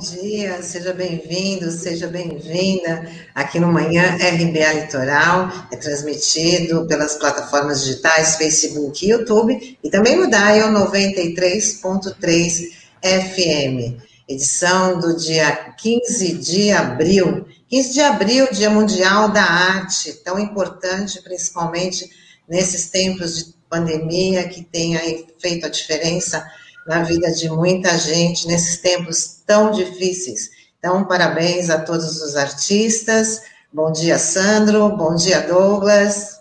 dia, seja bem-vindo, seja bem-vinda aqui no Manhã RBA Litoral, é transmitido pelas plataformas digitais Facebook e YouTube e também no Dial 93.3 FM, edição do dia 15 de abril, 15 de abril, Dia Mundial da Arte, tão importante principalmente nesses tempos de pandemia que tem aí feito a diferença na vida de muita gente nesses tempos tão difíceis. Então, parabéns a todos os artistas. Bom dia, Sandro. Bom dia, Douglas.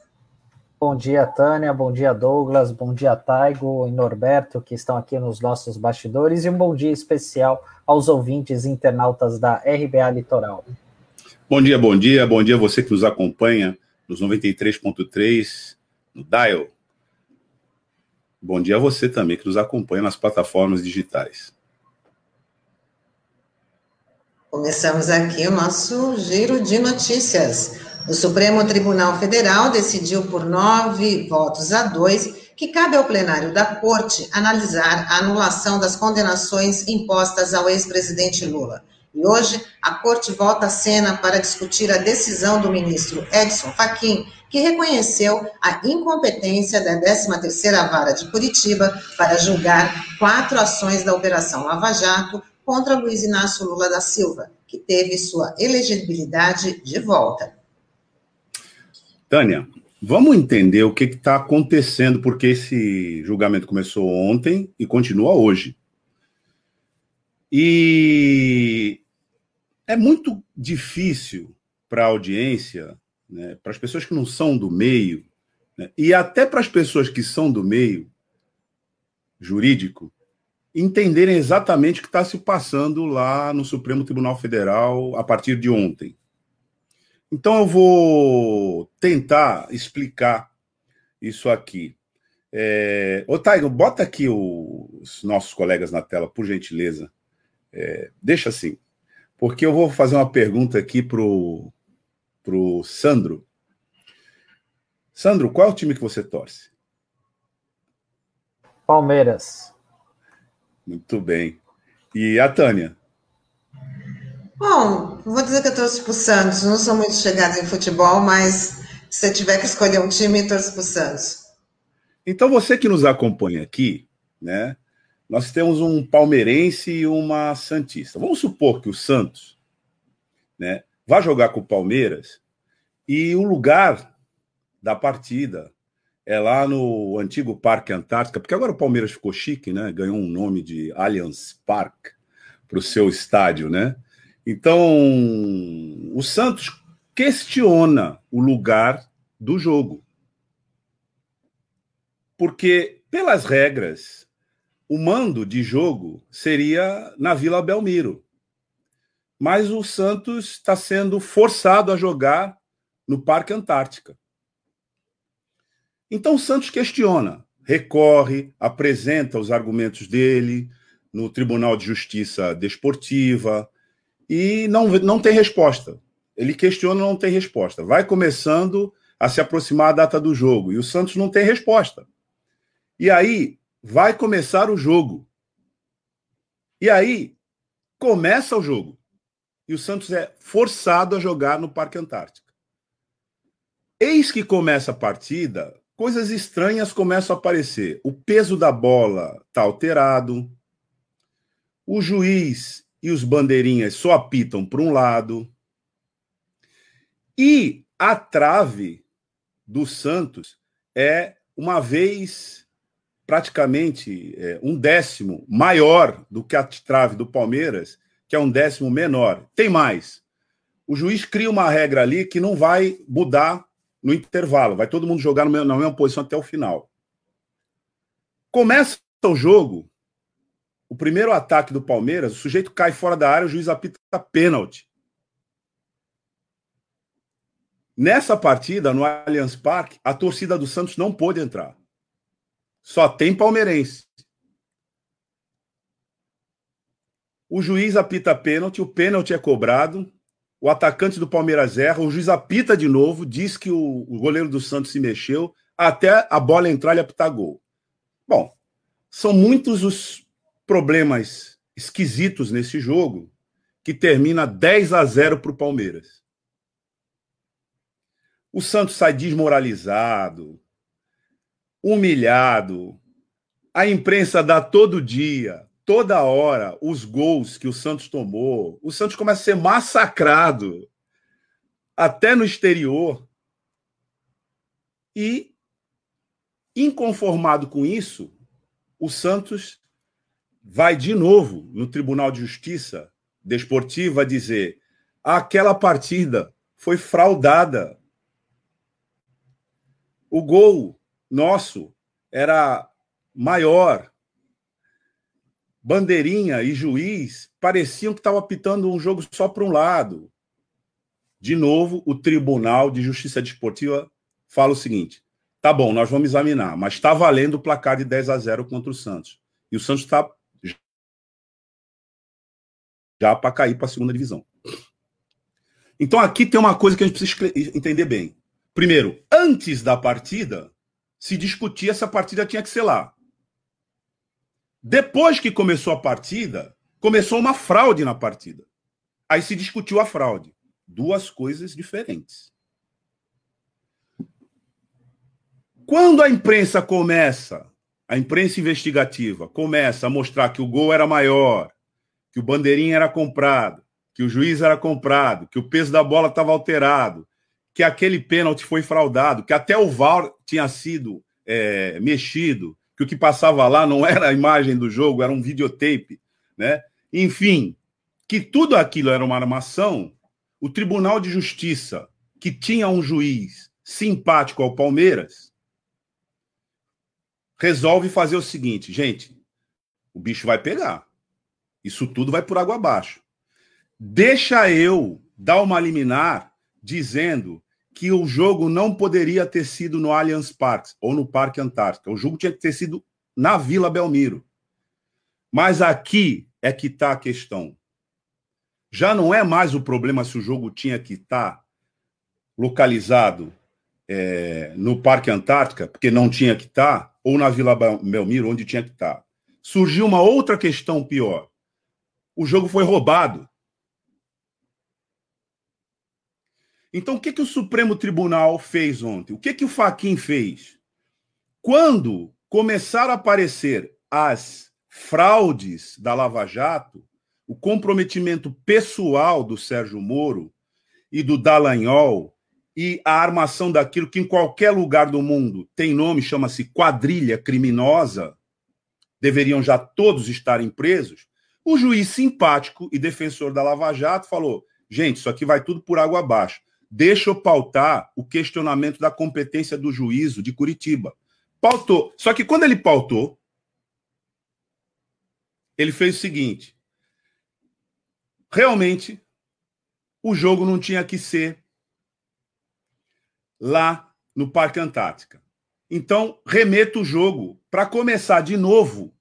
Bom dia, Tânia. Bom dia, Douglas. Bom dia, Taigo e Norberto, que estão aqui nos nossos bastidores. E um bom dia especial aos ouvintes internautas da RBA Litoral. Bom dia, bom dia. Bom dia a você que nos acompanha nos 93.3, no Dial Bom dia a você também que nos acompanha nas plataformas digitais. Começamos aqui o nosso giro de notícias. O Supremo Tribunal Federal decidiu por nove votos a dois que cabe ao plenário da Corte analisar a anulação das condenações impostas ao ex-presidente Lula. E hoje, a Corte volta à cena para discutir a decisão do ministro Edson Fachin que reconheceu a incompetência da 13ª Vara de Curitiba para julgar quatro ações da Operação Lava Jato contra Luiz Inácio Lula da Silva, que teve sua elegibilidade de volta. Tânia, vamos entender o que está acontecendo, porque esse julgamento começou ontem e continua hoje. E é muito difícil para a audiência né, para as pessoas que não são do meio, né, e até para as pessoas que são do meio jurídico, entenderem exatamente o que está se passando lá no Supremo Tribunal Federal a partir de ontem. Então eu vou tentar explicar isso aqui. É... Ô, Taigo, bota aqui os nossos colegas na tela, por gentileza. É... Deixa assim, porque eu vou fazer uma pergunta aqui para o para o Sandro. Sandro, qual é o time que você torce? Palmeiras. Muito bem. E a Tânia? Bom, vou dizer que eu torço para o Santos. Não sou muito chegada em futebol, mas se você tiver que escolher um time, torço para o Santos. Então, você que nos acompanha aqui, né? Nós temos um palmeirense e uma santista. Vamos supor que o Santos, né, vai jogar com o Palmeiras e o lugar da partida é lá no antigo Parque Antártica, porque agora o Palmeiras ficou chique, né? Ganhou um nome de Allianz Park para o seu estádio, né? Então, o Santos questiona o lugar do jogo. Porque, pelas regras, o mando de jogo seria na Vila Belmiro mas o Santos está sendo forçado a jogar no Parque Antártica. Então o Santos questiona, recorre, apresenta os argumentos dele no Tribunal de Justiça Desportiva e não, não tem resposta. Ele questiona não tem resposta. Vai começando a se aproximar a data do jogo e o Santos não tem resposta. E aí vai começar o jogo. E aí começa o jogo e o Santos é forçado a jogar no Parque Antártica. Eis que começa a partida, coisas estranhas começam a aparecer. O peso da bola está alterado, o juiz e os bandeirinhas só apitam para um lado, e a trave do Santos é uma vez praticamente é, um décimo maior do que a trave do Palmeiras que é um décimo menor. Tem mais. O juiz cria uma regra ali que não vai mudar no intervalo. Vai todo mundo jogar na mesma posição até o final. Começa o jogo, o primeiro ataque do Palmeiras, o sujeito cai fora da área, o juiz apita pênalti. Nessa partida, no Allianz Parque, a torcida do Santos não pôde entrar. Só tem palmeirense. O juiz apita pênalti, o pênalti é cobrado, o atacante do Palmeiras erra, o juiz apita de novo, diz que o, o goleiro do Santos se mexeu, até a bola entrar e apitar gol. Bom, são muitos os problemas esquisitos nesse jogo que termina 10 a 0 para o Palmeiras. O Santos sai desmoralizado, humilhado. A imprensa dá todo dia, toda hora, os gols que o Santos tomou. O Santos começa a ser massacrado, até no exterior. E, inconformado com isso, o Santos vai de novo no Tribunal de Justiça Desportiva dizer aquela partida foi fraudada. O gol nosso era maior. Bandeirinha e juiz pareciam que estavam apitando um jogo só para um lado. De novo, o Tribunal de Justiça Desportiva fala o seguinte: tá bom, nós vamos examinar, mas está valendo o placar de 10 a 0 contra o Santos. E o Santos está já para cair para a segunda divisão. Então aqui tem uma coisa que a gente precisa entender bem. Primeiro, antes da partida, se discutia se a partida tinha que ser lá. Depois que começou a partida, começou uma fraude na partida. Aí se discutiu a fraude. Duas coisas diferentes. Quando a imprensa começa, a imprensa investigativa começa a mostrar que o gol era maior, que o bandeirinha era comprado, que o juiz era comprado, que o peso da bola estava alterado, que aquele pênalti foi fraudado, que até o VAR tinha sido é, mexido, que o que passava lá não era a imagem do jogo, era um videotape, né? Enfim, que tudo aquilo era uma armação, o Tribunal de Justiça, que tinha um juiz simpático ao Palmeiras, resolve fazer o seguinte, gente, o bicho vai pegar. Isso tudo vai por água abaixo. Deixa eu dar uma liminar dizendo que o jogo não poderia ter sido no Allianz Parque ou no Parque Antártica. O jogo tinha que ter sido na Vila Belmiro. Mas aqui é que está a questão. Já não é mais o problema se o jogo tinha que estar tá localizado é, no Parque Antártica, porque não tinha que estar, tá, ou na Vila Belmiro, onde tinha que estar. Tá. Surgiu uma outra questão pior o jogo foi roubado. Então, o que, que o Supremo Tribunal fez ontem? O que, que o Faquin fez? Quando começaram a aparecer as fraudes da Lava Jato, o comprometimento pessoal do Sérgio Moro e do Dallagnol e a armação daquilo que em qualquer lugar do mundo tem nome, chama-se quadrilha criminosa, deveriam já todos estarem presos. O juiz simpático e defensor da Lava Jato falou: gente, isso aqui vai tudo por água abaixo. Deixa eu pautar o questionamento da competência do juízo de Curitiba. Pautou. Só que quando ele pautou, ele fez o seguinte: realmente, o jogo não tinha que ser lá no Parque Antártica. Então, remeta o jogo para começar de novo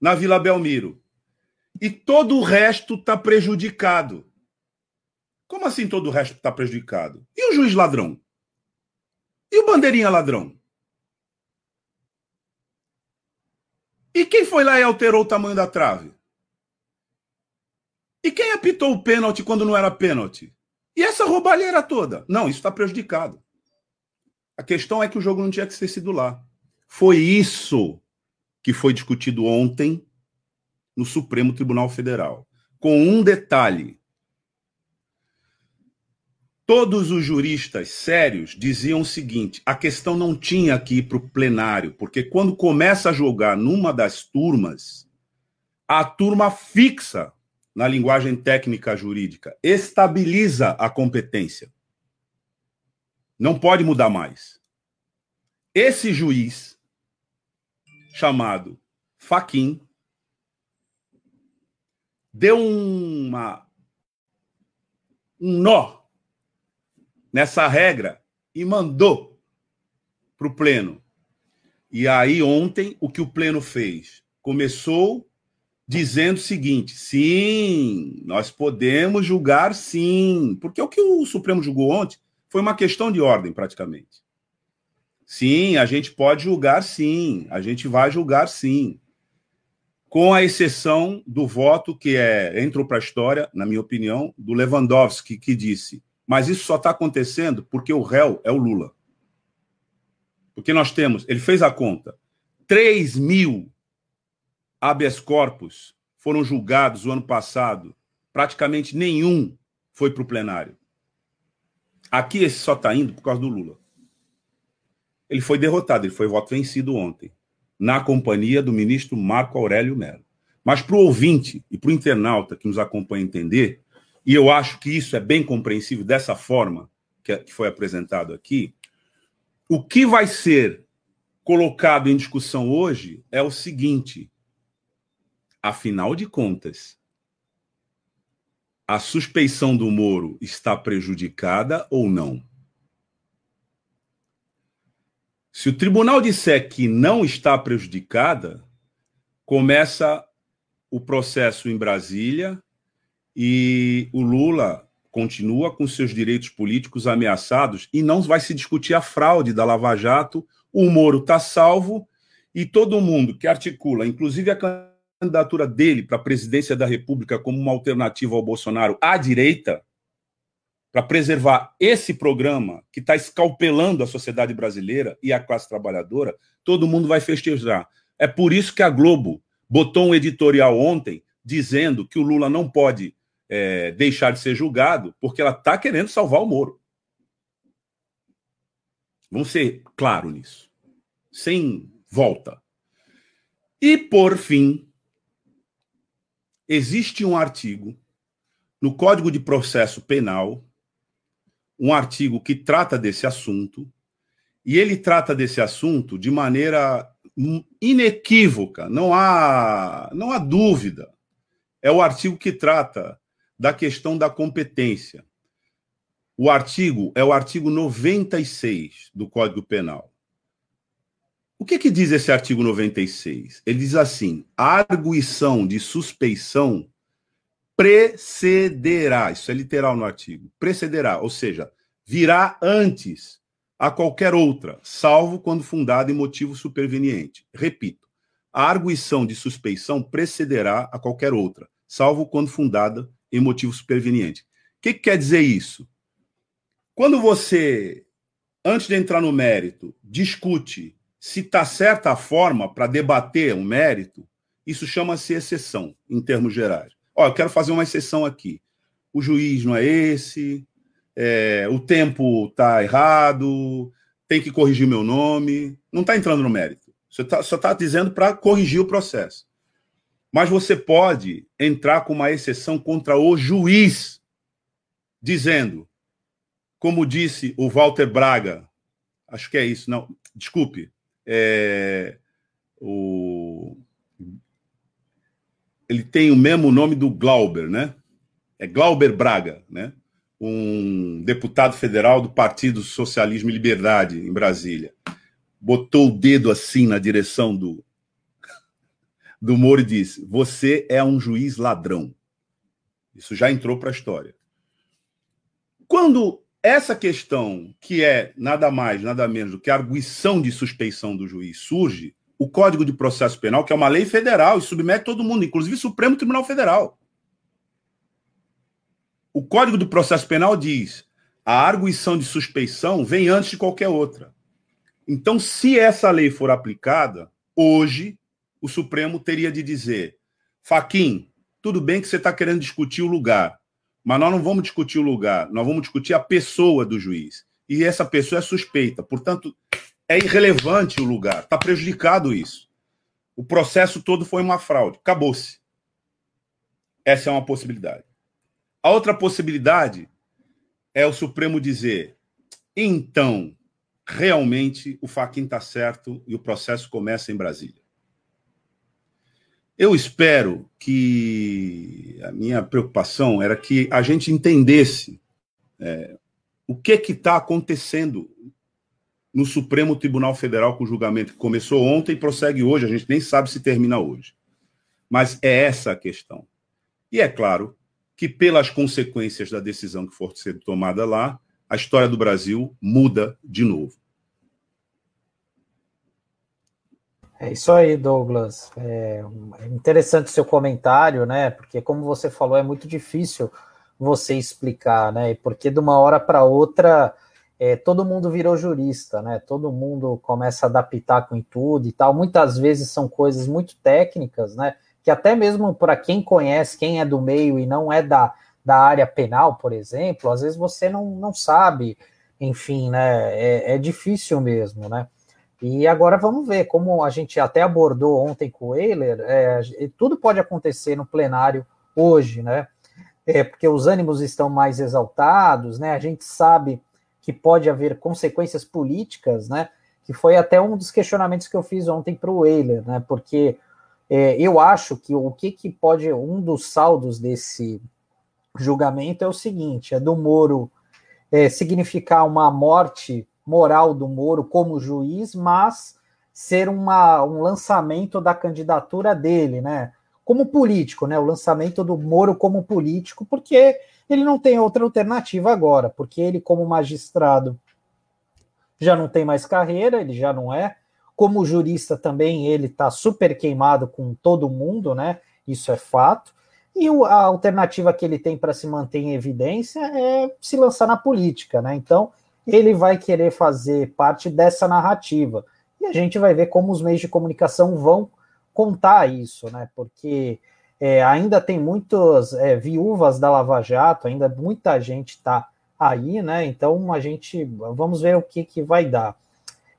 na Vila Belmiro. E todo o resto está prejudicado. Como assim todo o resto está prejudicado? E o juiz ladrão? E o bandeirinha ladrão? E quem foi lá e alterou o tamanho da trave? E quem apitou o pênalti quando não era pênalti? E essa roubalheira toda? Não, isso está prejudicado. A questão é que o jogo não tinha que ter sido lá. Foi isso que foi discutido ontem no Supremo Tribunal Federal, com um detalhe. Todos os juristas sérios diziam o seguinte: a questão não tinha que ir para o plenário, porque quando começa a jogar numa das turmas, a turma fixa, na linguagem técnica jurídica, estabiliza a competência. Não pode mudar mais. Esse juiz chamado Faquin deu uma um nó nessa regra e mandou para o pleno. E aí ontem o que o pleno fez? Começou dizendo o seguinte: sim, nós podemos julgar sim, porque o que o Supremo julgou ontem foi uma questão de ordem praticamente. Sim, a gente pode julgar sim, a gente vai julgar sim. com a exceção do voto que é entrou para a história, na minha opinião, do Lewandowski, que disse: mas isso só está acontecendo porque o réu é o Lula. Porque nós temos, ele fez a conta, 3 mil habeas corpus foram julgados o ano passado, praticamente nenhum foi para o plenário. Aqui esse só está indo por causa do Lula. Ele foi derrotado, ele foi voto vencido ontem na companhia do ministro Marco Aurélio Mello. Mas para o ouvinte e para o internauta que nos acompanha entender, e eu acho que isso é bem compreensível dessa forma que foi apresentado aqui, o que vai ser colocado em discussão hoje é o seguinte: afinal de contas, a suspeição do Moro está prejudicada ou não? Se o tribunal disser que não está prejudicada, começa o processo em Brasília e o Lula continua com seus direitos políticos ameaçados e não vai se discutir a fraude da Lava Jato. O Moro está salvo e todo mundo que articula, inclusive a candidatura dele para a presidência da República como uma alternativa ao Bolsonaro à direita, para preservar esse programa que está escalpelando a sociedade brasileira e a classe trabalhadora, todo mundo vai festejar. É por isso que a Globo botou um editorial ontem dizendo que o Lula não pode é, deixar de ser julgado, porque ela está querendo salvar o Moro. Vamos ser claro nisso. Sem volta. E, por fim, existe um artigo no Código de Processo Penal um artigo que trata desse assunto, e ele trata desse assunto de maneira inequívoca, não há, não há dúvida. É o artigo que trata da questão da competência. O artigo é o artigo 96 do Código Penal. O que, que diz esse artigo 96? Ele diz assim: a arguição de suspeição precederá, isso é literal no artigo, precederá, ou seja, virá antes a qualquer outra, salvo quando fundada em motivo superveniente. Repito, a arguição de suspeição precederá a qualquer outra, salvo quando fundada em motivo superveniente. O que, que quer dizer isso? Quando você, antes de entrar no mérito, discute se está certa a forma para debater um mérito, isso chama-se exceção, em termos gerais. Ó, eu quero fazer uma exceção aqui. O juiz não é esse, é, o tempo está errado, tem que corrigir meu nome. Não está entrando no mérito. Você tá, só está dizendo para corrigir o processo. Mas você pode entrar com uma exceção contra o juiz, dizendo, como disse o Walter Braga, acho que é isso, não, desculpe, é, o, ele tem o mesmo nome do Glauber, né? É Glauber Braga, né? Um deputado federal do Partido Socialismo e Liberdade em Brasília. Botou o dedo assim na direção do do Moro disse: "Você é um juiz ladrão". Isso já entrou para a história. Quando essa questão, que é nada mais, nada menos do que a arguição de suspeição do juiz, surge, o Código de Processo Penal, que é uma lei federal e submete todo mundo, inclusive o Supremo Tribunal Federal. O Código de Processo Penal diz: a arguição de suspeição vem antes de qualquer outra. Então, se essa lei for aplicada, hoje o Supremo teria de dizer: Faquim, tudo bem que você está querendo discutir o lugar, mas nós não vamos discutir o lugar, nós vamos discutir a pessoa do juiz. E essa pessoa é suspeita. Portanto, é irrelevante o lugar, está prejudicado isso. O processo todo foi uma fraude, acabou-se. Essa é uma possibilidade. A outra possibilidade é o Supremo dizer: então, realmente o Faquin está certo e o processo começa em Brasília. Eu espero que a minha preocupação era que a gente entendesse é, o que está acontecendo no Supremo Tribunal Federal com o julgamento que começou ontem e prossegue hoje, a gente nem sabe se termina hoje. Mas é essa a questão. E é claro que, pelas consequências da decisão que for ser tomada lá, a história do Brasil muda de novo. É isso aí, Douglas. É interessante o seu comentário, né? Porque, como você falou, é muito difícil você explicar, né? Porque de uma hora para outra, é, todo mundo virou jurista, né? Todo mundo começa a adaptar com tudo e tal. Muitas vezes são coisas muito técnicas, né? Que até mesmo para quem conhece, quem é do meio e não é da, da área penal, por exemplo, às vezes você não, não sabe, enfim, né? É, é difícil mesmo, né? E agora vamos ver, como a gente até abordou ontem com o Euler, é, tudo pode acontecer no plenário hoje, né? É, porque os ânimos estão mais exaltados, né? A gente sabe que pode haver consequências políticas, né? Que foi até um dos questionamentos que eu fiz ontem para o Euler, né? Porque é, eu acho que o que, que pode, um dos saldos desse julgamento é o seguinte: é do Moro é, significar uma morte moral do Moro como juiz, mas ser uma, um lançamento da candidatura dele, né? Como político, né? O lançamento do Moro como político, porque ele não tem outra alternativa agora, porque ele, como magistrado, já não tem mais carreira, ele já não é. Como jurista também, ele está super queimado com todo mundo, né? Isso é fato. E a alternativa que ele tem para se manter em evidência é se lançar na política, né? Então, ele vai querer fazer parte dessa narrativa. E a gente vai ver como os meios de comunicação vão contar isso, né? Porque é, ainda tem muitas é, viúvas da Lava Jato, ainda muita gente está aí, né? Então a gente vamos ver o que, que vai dar.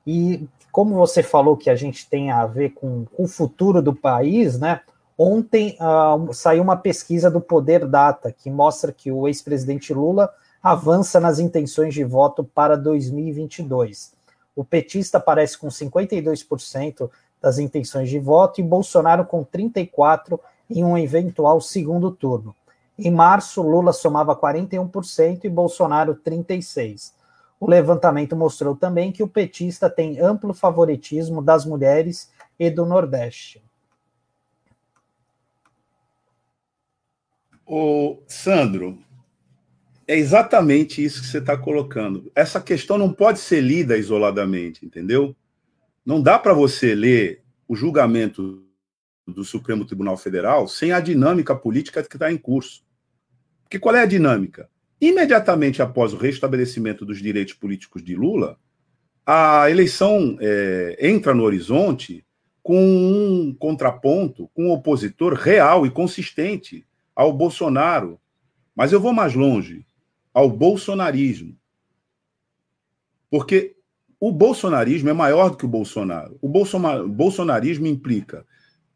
E como você falou que a gente tem a ver com, com o futuro do país, né? Ontem uh, saiu uma pesquisa do Poder Data que mostra que o ex-presidente Lula avança nas intenções de voto para 2022. O petista aparece com 52% das intenções de voto e Bolsonaro com 34% em um eventual segundo turno. Em março, Lula somava 41% e Bolsonaro 36%. O levantamento mostrou também que o petista tem amplo favoritismo das mulheres e do Nordeste. O Sandro, é exatamente isso que você está colocando. Essa questão não pode ser lida isoladamente, entendeu? Não dá para você ler o julgamento do Supremo Tribunal Federal sem a dinâmica política que está em curso. Porque qual é a dinâmica? Imediatamente após o restabelecimento dos direitos políticos de Lula, a eleição é, entra no horizonte com um contraponto, com um opositor real e consistente ao Bolsonaro. Mas eu vou mais longe ao bolsonarismo. Porque o bolsonarismo é maior do que o Bolsonaro. O bolsonarismo implica,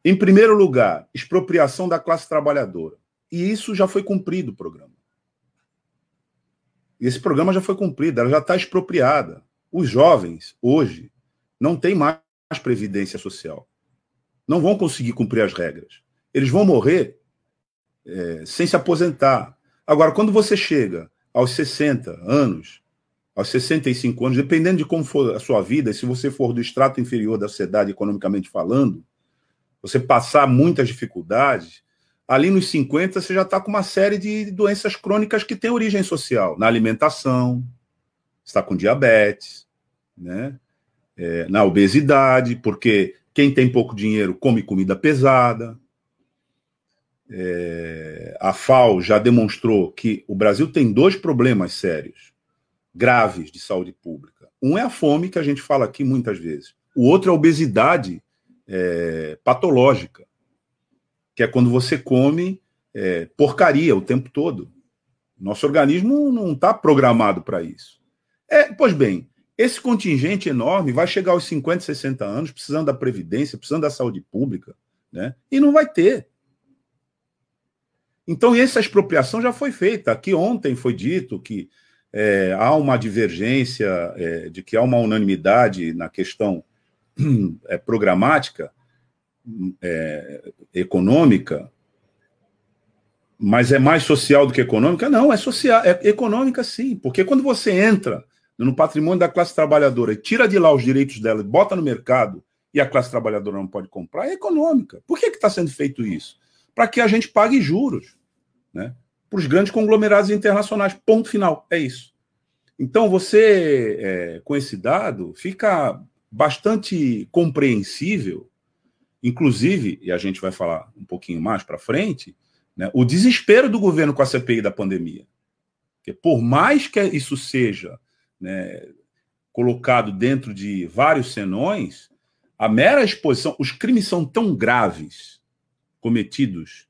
em primeiro lugar, expropriação da classe trabalhadora. E isso já foi cumprido o programa. Esse programa já foi cumprido, ela já está expropriada. Os jovens, hoje, não têm mais previdência social. Não vão conseguir cumprir as regras. Eles vão morrer é, sem se aposentar. Agora, quando você chega aos 60 anos, aos 65 anos, dependendo de como for a sua vida, se você for do extrato inferior da sociedade, economicamente falando, você passar muitas dificuldades, ali nos 50 você já está com uma série de doenças crônicas que têm origem social, na alimentação, está com diabetes, né? É, na obesidade, porque quem tem pouco dinheiro come comida pesada, é, a FAO já demonstrou que o Brasil tem dois problemas sérios, graves de saúde pública. Um é a fome, que a gente fala aqui muitas vezes. O outro é a obesidade é, patológica, que é quando você come é, porcaria o tempo todo. Nosso organismo não está programado para isso. É, pois bem, esse contingente enorme vai chegar aos 50, 60 anos, precisando da previdência, precisando da saúde pública, né? e não vai ter. Então, essa expropriação já foi feita. Aqui ontem foi dito que é, há uma divergência, é, de que há uma unanimidade na questão é, programática, é, econômica, mas é mais social do que econômica? Não, é social, é econômica sim, porque quando você entra no patrimônio da classe trabalhadora e tira de lá os direitos dela, bota no mercado e a classe trabalhadora não pode comprar, é econômica. Por que está sendo feito isso? Para que a gente pague juros né, para os grandes conglomerados internacionais. Ponto final. É isso. Então, você, é, com esse dado, fica bastante compreensível inclusive, e a gente vai falar um pouquinho mais para frente, né, o desespero do governo com a CPI da pandemia. Porque por mais que isso seja né, colocado dentro de vários senões, a mera exposição, os crimes são tão graves cometidos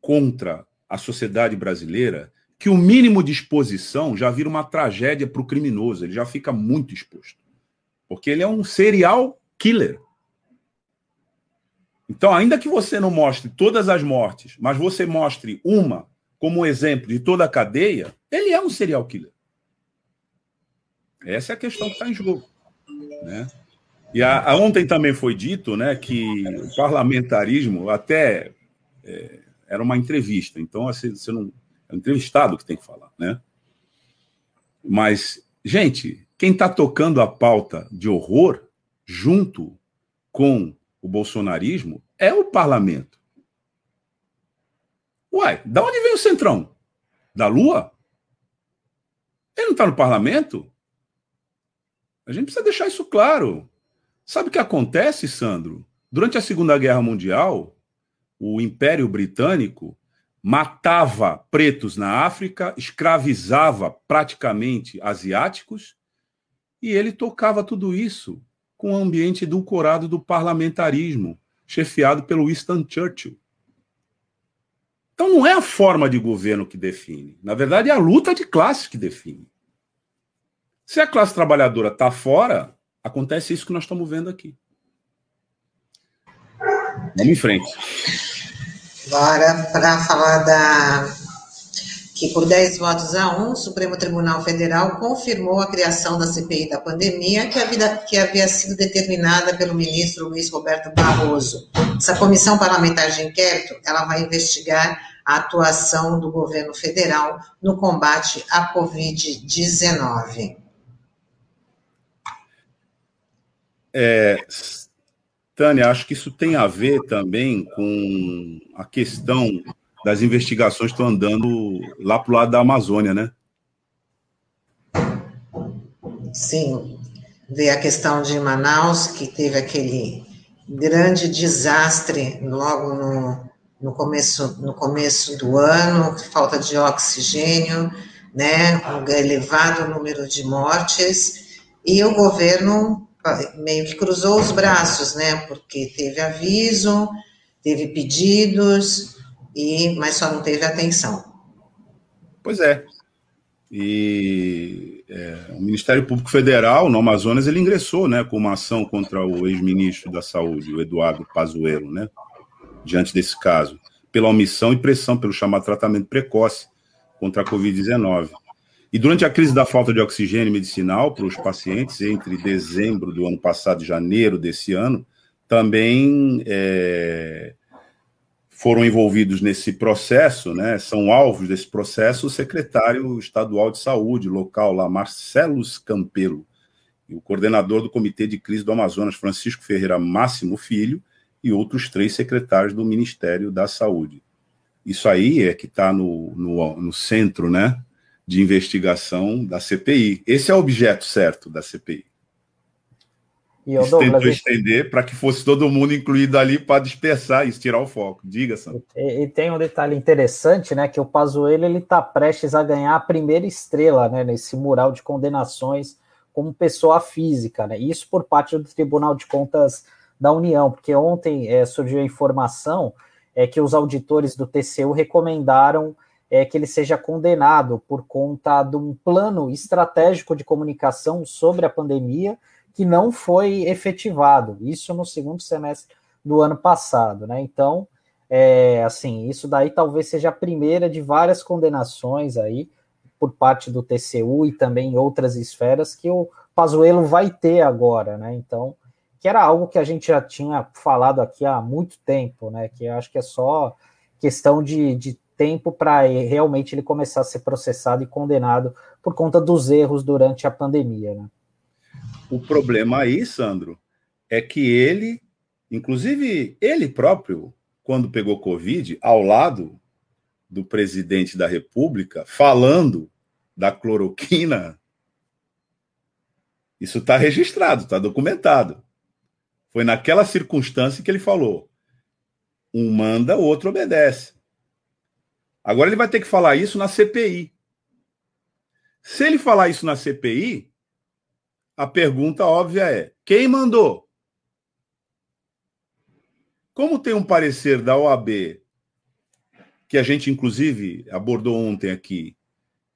contra a sociedade brasileira que o mínimo de exposição já vira uma tragédia para o criminoso, ele já fica muito exposto. Porque ele é um serial killer. Então, ainda que você não mostre todas as mortes, mas você mostre uma como exemplo de toda a cadeia, ele é um serial killer. Essa é a questão que está em jogo. Né? E a, a, ontem também foi dito né, que o parlamentarismo até é, era uma entrevista, então você, você não. É um entrevistado que tem que falar, né? Mas, gente, quem está tocando a pauta de horror junto com o bolsonarismo é o parlamento. Uai, da onde vem o Centrão? Da Lua? Ele não está no parlamento? A gente precisa deixar isso claro. Sabe o que acontece, Sandro? Durante a Segunda Guerra Mundial, o Império Britânico matava pretos na África, escravizava praticamente asiáticos, e ele tocava tudo isso com o ambiente edulcorado do parlamentarismo, chefiado pelo Winston Churchill. Então não é a forma de governo que define. Na verdade, é a luta de classe que define. Se a classe trabalhadora está fora, acontece isso que nós estamos vendo aqui. Vamos em frente. Agora, para falar da. que por 10 votos a 1, o Supremo Tribunal Federal confirmou a criação da CPI da pandemia, que havia, que havia sido determinada pelo ministro Luiz Roberto Barroso. Essa comissão parlamentar de inquérito ela vai investigar a atuação do governo federal no combate à Covid-19. É, Tânia, acho que isso tem a ver também com a questão das investigações que estão andando lá para o lado da Amazônia, né? Sim, ver a questão de Manaus, que teve aquele grande desastre logo no, no, começo, no começo do ano, falta de oxigênio, né, um elevado número de mortes, e o governo meio que cruzou os braços, né? Porque teve aviso, teve pedidos, e mas só não teve atenção. Pois é. E é, o Ministério Público Federal, no Amazonas, ele ingressou né, com uma ação contra o ex-ministro da Saúde, o Eduardo Pazuello, né, diante desse caso, pela omissão e pressão pelo chamado tratamento precoce contra a Covid-19. E durante a crise da falta de oxigênio medicinal para os pacientes, entre dezembro do ano passado e janeiro desse ano, também é, foram envolvidos nesse processo, né, são alvos desse processo, o secretário estadual de saúde local lá, Marcelo Campelo, e o coordenador do Comitê de Crise do Amazonas, Francisco Ferreira Máximo Filho, e outros três secretários do Ministério da Saúde. Isso aí é que está no, no, no centro, né, de investigação da CPI. Esse é o objeto certo da CPI. E o Douglas, tentou estender para que fosse todo mundo incluído ali para dispersar isso, tirar o foco. Diga, Sandro. E, e, tem um detalhe interessante, né, que o Pazuello ele está prestes a ganhar a primeira estrela, né, nesse mural de condenações como pessoa física, né? Isso por parte do Tribunal de Contas da União, porque ontem é, surgiu a informação é que os auditores do TCU recomendaram é, que ele seja condenado por conta de um plano estratégico de comunicação sobre a pandemia que não foi efetivado. Isso no segundo semestre do ano passado, né? Então, é, assim, isso daí talvez seja a primeira de várias condenações aí por parte do TCU e também em outras esferas que o Pazuello vai ter agora, né? Então, que era algo que a gente já tinha falado aqui há muito tempo, né? Que eu acho que é só questão de, de tempo para realmente ele começar a ser processado e condenado por conta dos erros durante a pandemia. Né? O problema aí, Sandro, é que ele, inclusive ele próprio, quando pegou Covid, ao lado do presidente da República, falando da cloroquina, isso está registrado, está documentado. Foi naquela circunstância que ele falou: um manda, o outro obedece. Agora ele vai ter que falar isso na CPI. Se ele falar isso na CPI, a pergunta óbvia é: quem mandou? Como tem um parecer da OAB, que a gente inclusive abordou ontem aqui,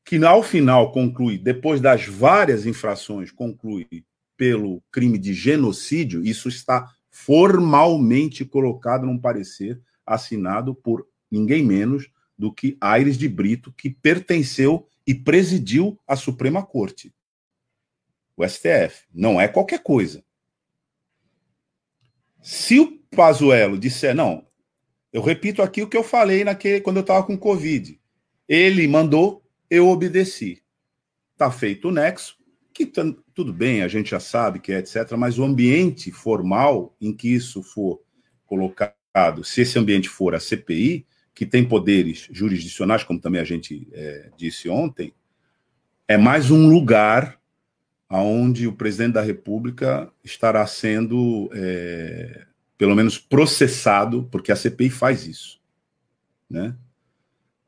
que ao final conclui, depois das várias infrações, conclui pelo crime de genocídio, isso está formalmente colocado num parecer assinado por ninguém menos do que Aires de Brito, que pertenceu e presidiu a Suprema Corte. O STF. Não é qualquer coisa. Se o Pazuello disser, não, eu repito aqui o que eu falei naquele, quando eu estava com Covid. Ele mandou, eu obedeci. Está feito o nexo, que tudo bem, a gente já sabe que é etc., mas o ambiente formal em que isso for colocado, se esse ambiente for a CPI, que tem poderes jurisdicionais, como também a gente é, disse ontem, é mais um lugar onde o presidente da República estará sendo, é, pelo menos, processado, porque a CPI faz isso, né?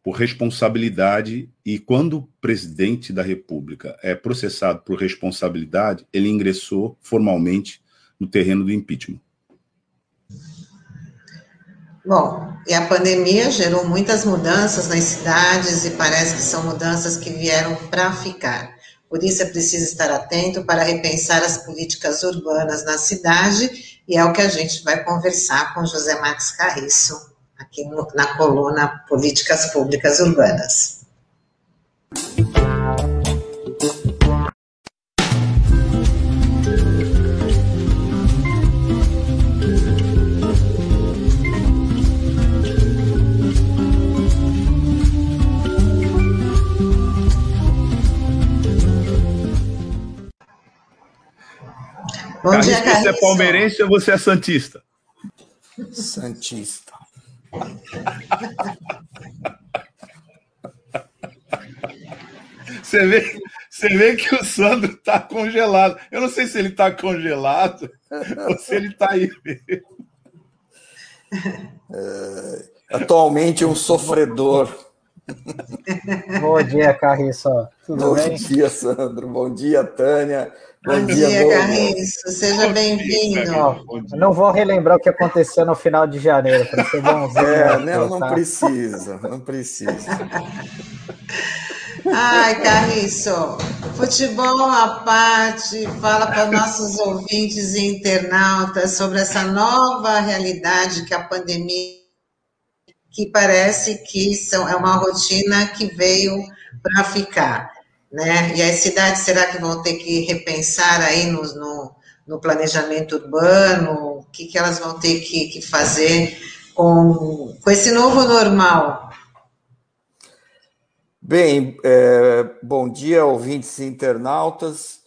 por responsabilidade, e quando o presidente da República é processado por responsabilidade, ele ingressou formalmente no terreno do impeachment. Bom, e a pandemia gerou muitas mudanças nas cidades e parece que são mudanças que vieram para ficar. Por isso é preciso estar atento para repensar as políticas urbanas na cidade e é o que a gente vai conversar com José Marques Carriço aqui no, na coluna Políticas Públicas Urbanas. Bom dia, Carlos. Você é palmeirense ou você é santista? Santista. Você vê, você vê que o Sandro está congelado. Eu não sei se ele está congelado ou se ele está aí mesmo. É, atualmente um sofredor. Bom dia, Carriço. Tudo Bom bem? dia, Sandro. Bom dia, Tânia. Bom, Bom dia, dia Carriço. Seja bem-vindo. Não vou relembrar o que aconteceu no final de janeiro, para ser bonzinho. É, não, não tá? precisa, não precisa. Ai, Carriço, futebol à parte, fala para nossos ouvintes e internautas sobre essa nova realidade que a pandemia, que parece que são, é uma rotina que veio para ficar né? E as cidades, será que vão ter que repensar aí no, no, no planejamento urbano? O que, que elas vão ter que, que fazer com, com esse novo normal? Bem, é, bom dia, ouvintes e internautas.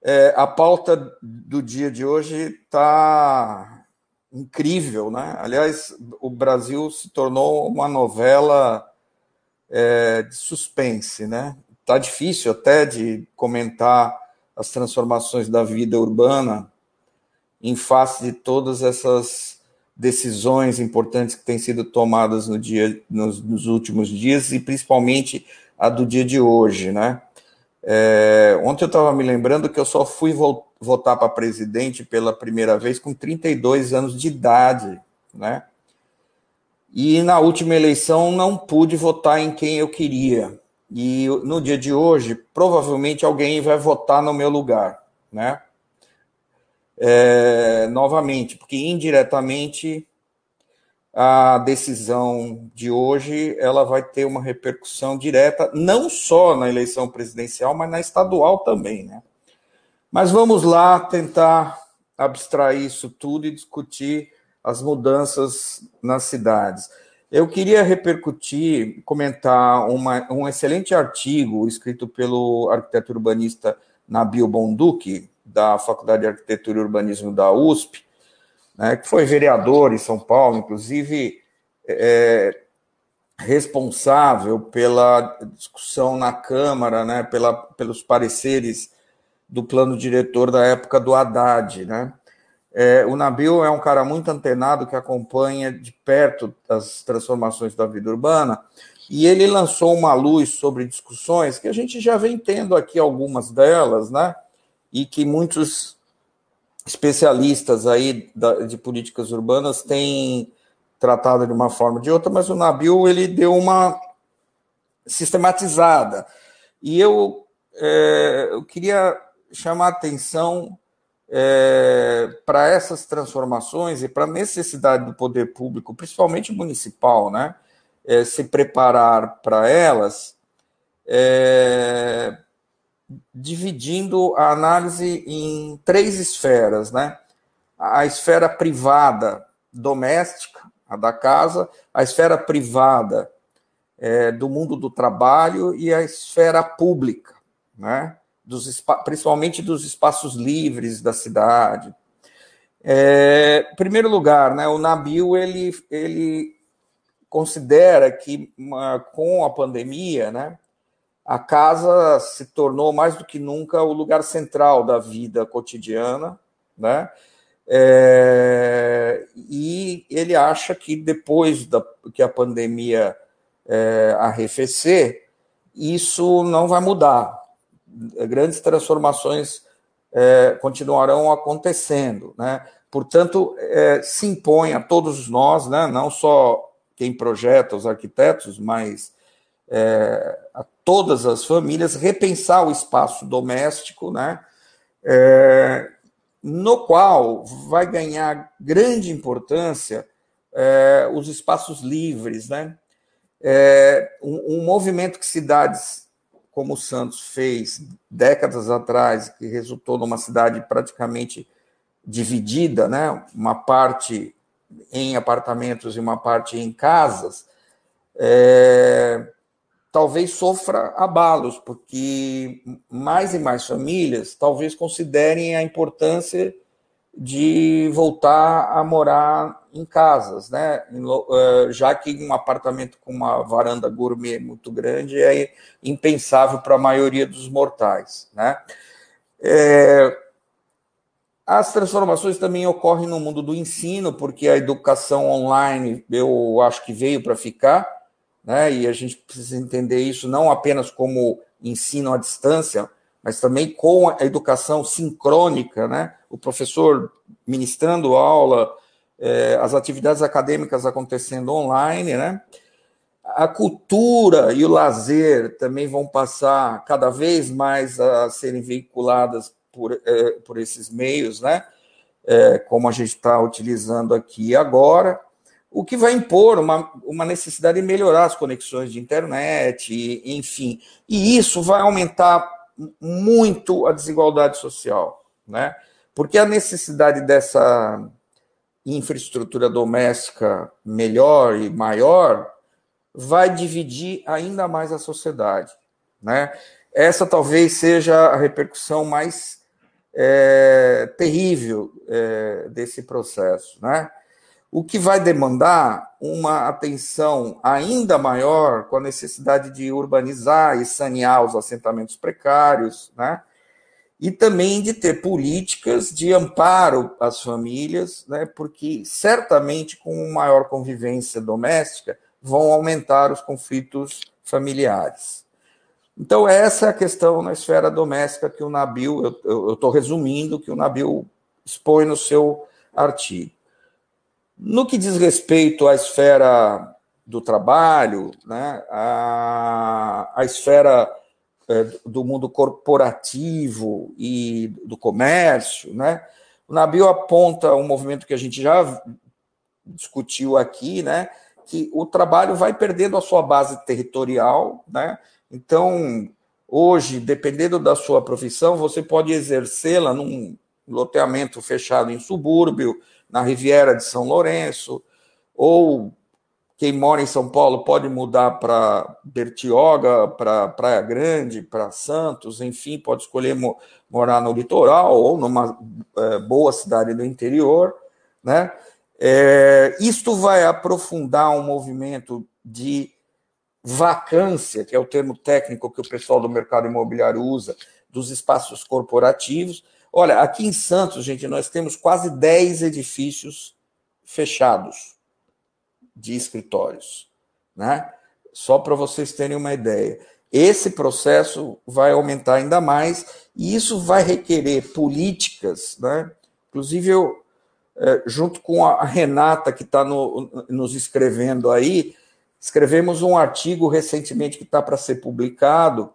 É, a pauta do dia de hoje está incrível, né? Aliás, o Brasil se tornou uma novela é, de suspense, né? Está difícil até de comentar as transformações da vida urbana em face de todas essas decisões importantes que têm sido tomadas no dia, nos, nos últimos dias e principalmente a do dia de hoje, né? É, ontem eu estava me lembrando que eu só fui votar para presidente pela primeira vez com 32 anos de idade, né? E na última eleição não pude votar em quem eu queria. E no dia de hoje, provavelmente alguém vai votar no meu lugar, né? É, novamente, porque indiretamente a decisão de hoje ela vai ter uma repercussão direta não só na eleição presidencial, mas na estadual também, né? Mas vamos lá tentar abstrair isso tudo e discutir as mudanças nas cidades. Eu queria repercutir, comentar uma, um excelente artigo escrito pelo arquiteto urbanista Nabil Bonduque, da Faculdade de Arquitetura e Urbanismo da USP, né, que foi vereador em São Paulo, inclusive é, responsável pela discussão na Câmara, né, pela, pelos pareceres do plano diretor da época do Haddad. Né? É, o Nabil é um cara muito antenado que acompanha de perto as transformações da vida urbana e ele lançou uma luz sobre discussões que a gente já vem tendo aqui algumas delas, né? E que muitos especialistas aí de políticas urbanas têm tratado de uma forma ou de outra, mas o Nabil ele deu uma sistematizada. E eu, é, eu queria chamar a atenção é, para essas transformações e para a necessidade do poder público, principalmente municipal, né, é, se preparar para elas, é, dividindo a análise em três esferas, né? A esfera privada doméstica, a da casa, a esfera privada é, do mundo do trabalho e a esfera pública, né? Dos, principalmente dos espaços livres da cidade. É, em primeiro lugar, né, o Nabil ele, ele considera que uma, com a pandemia, né, a casa se tornou mais do que nunca o lugar central da vida cotidiana, né? É, e ele acha que depois da, que a pandemia é, arrefecer, isso não vai mudar. Grandes transformações é, continuarão acontecendo. Né? Portanto, é, se impõe a todos nós, né, não só quem projeta, os arquitetos, mas é, a todas as famílias, repensar o espaço doméstico, né? É, no qual vai ganhar grande importância é, os espaços livres, né? É, um, um, movimento que cidades como Santos fez décadas atrás, que resultou numa cidade praticamente dividida, né? Uma parte em apartamentos e uma parte em casas, é, talvez sofra abalos, porque mais e mais famílias talvez considerem a importância de voltar a morar em casas, né? Eh, já que um apartamento com uma varanda gourmet muito grande é impensável para a maioria dos mortais, né? É... As transformações também ocorrem no mundo do ensino, porque a educação online eu acho que veio para ficar né? E a gente precisa entender isso não apenas como ensino à distância, mas também com a educação sincrônica, né? O professor ministrando aula, é, as atividades acadêmicas acontecendo online, né? A cultura e o lazer também vão passar cada vez mais a serem veiculadas por, é, por esses meios, né? É, como a gente está utilizando aqui agora o que vai impor uma, uma necessidade de melhorar as conexões de internet, e, enfim. E isso vai aumentar muito a desigualdade social, né? Porque a necessidade dessa infraestrutura doméstica melhor e maior vai dividir ainda mais a sociedade, né? Essa talvez seja a repercussão mais é, terrível é, desse processo, né? O que vai demandar uma atenção ainda maior com a necessidade de urbanizar e sanear os assentamentos precários, né? E também de ter políticas de amparo às famílias, né? Porque certamente com maior convivência doméstica vão aumentar os conflitos familiares. Então, essa é a questão na esfera doméstica que o Nabil, eu estou resumindo, que o Nabil expõe no seu artigo. No que diz respeito à esfera do trabalho, né, a, a esfera é, do mundo corporativo e do comércio, né, o Nabil aponta um movimento que a gente já discutiu aqui, né, que o trabalho vai perdendo a sua base territorial, né, então hoje, dependendo da sua profissão, você pode exercê-la num loteamento fechado em subúrbio, na Riviera de São Lourenço, ou quem mora em São Paulo pode mudar para Bertioga, para Praia Grande, para Santos, enfim, pode escolher mo morar no litoral ou numa é, boa cidade do interior, né? É, isto vai aprofundar um movimento de vacância, que é o termo técnico que o pessoal do mercado imobiliário usa, dos espaços corporativos, Olha, aqui em Santos, gente, nós temos quase 10 edifícios fechados de escritórios, né? Só para vocês terem uma ideia. Esse processo vai aumentar ainda mais e isso vai requerer políticas, né? Inclusive, eu, é, junto com a Renata, que está no, nos escrevendo aí, escrevemos um artigo recentemente que está para ser publicado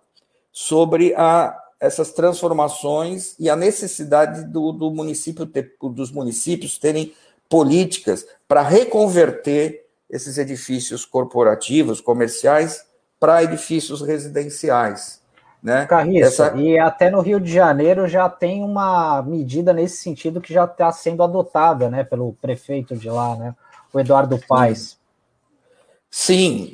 sobre a, essas transformações e a necessidade do, do município ter, dos municípios terem políticas para reconverter esses edifícios corporativos, comerciais, para edifícios residenciais. Né? Carriça, Essa... e até no Rio de Janeiro já tem uma medida nesse sentido que já está sendo adotada né, pelo prefeito de lá, né, o Eduardo Paes. Sim,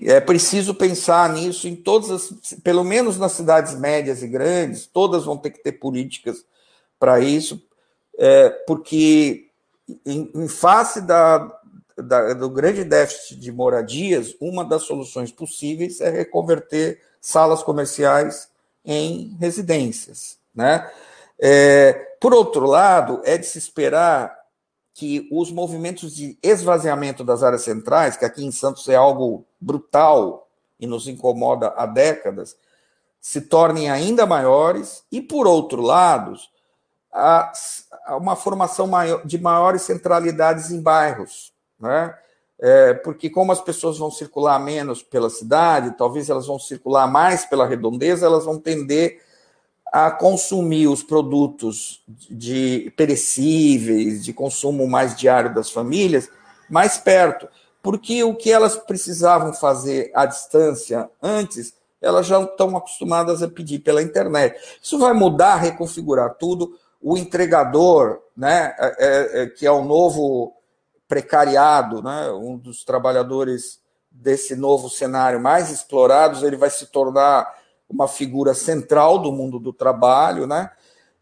é preciso pensar nisso em todas as, pelo menos nas cidades médias e grandes, todas vão ter que ter políticas para isso, é, porque em, em face da, da, do grande déficit de moradias, uma das soluções possíveis é reconverter salas comerciais em residências. Né? É, por outro lado, é de se esperar que os movimentos de esvaziamento das áreas centrais, que aqui em Santos é algo brutal e nos incomoda há décadas, se tornem ainda maiores, e, por outro lado, há uma formação maior, de maiores centralidades em bairros, né? É, porque como as pessoas vão circular menos pela cidade, talvez elas vão circular mais pela redondeza, elas vão tender a consumir os produtos de perecíveis, de consumo mais diário das famílias, mais perto, porque o que elas precisavam fazer à distância antes, elas já estão acostumadas a pedir pela internet. Isso vai mudar, reconfigurar tudo. O entregador, né, é, é, é que é o novo precariado, né, um dos trabalhadores desse novo cenário mais explorados, ele vai se tornar uma figura central do mundo do trabalho, né?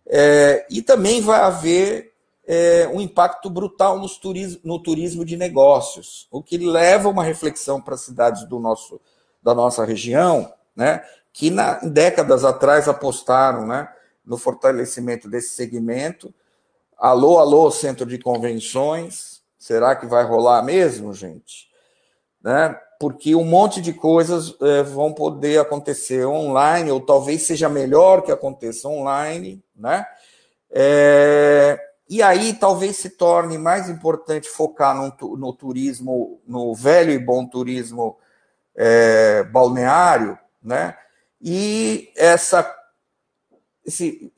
É, e também vai haver é, um impacto brutal turismo, no turismo de negócios, o que leva uma reflexão para as cidades do nosso, da nossa região, né? Que na, décadas atrás apostaram, né? No fortalecimento desse segmento. Alô, alô, centro de convenções. Será que vai rolar mesmo, gente? Né? Porque um monte de coisas é, vão poder acontecer online, ou talvez seja melhor que aconteça online, né? É, e aí talvez se torne mais importante focar no, no turismo, no velho e bom turismo é, balneário, né? E essa, esse,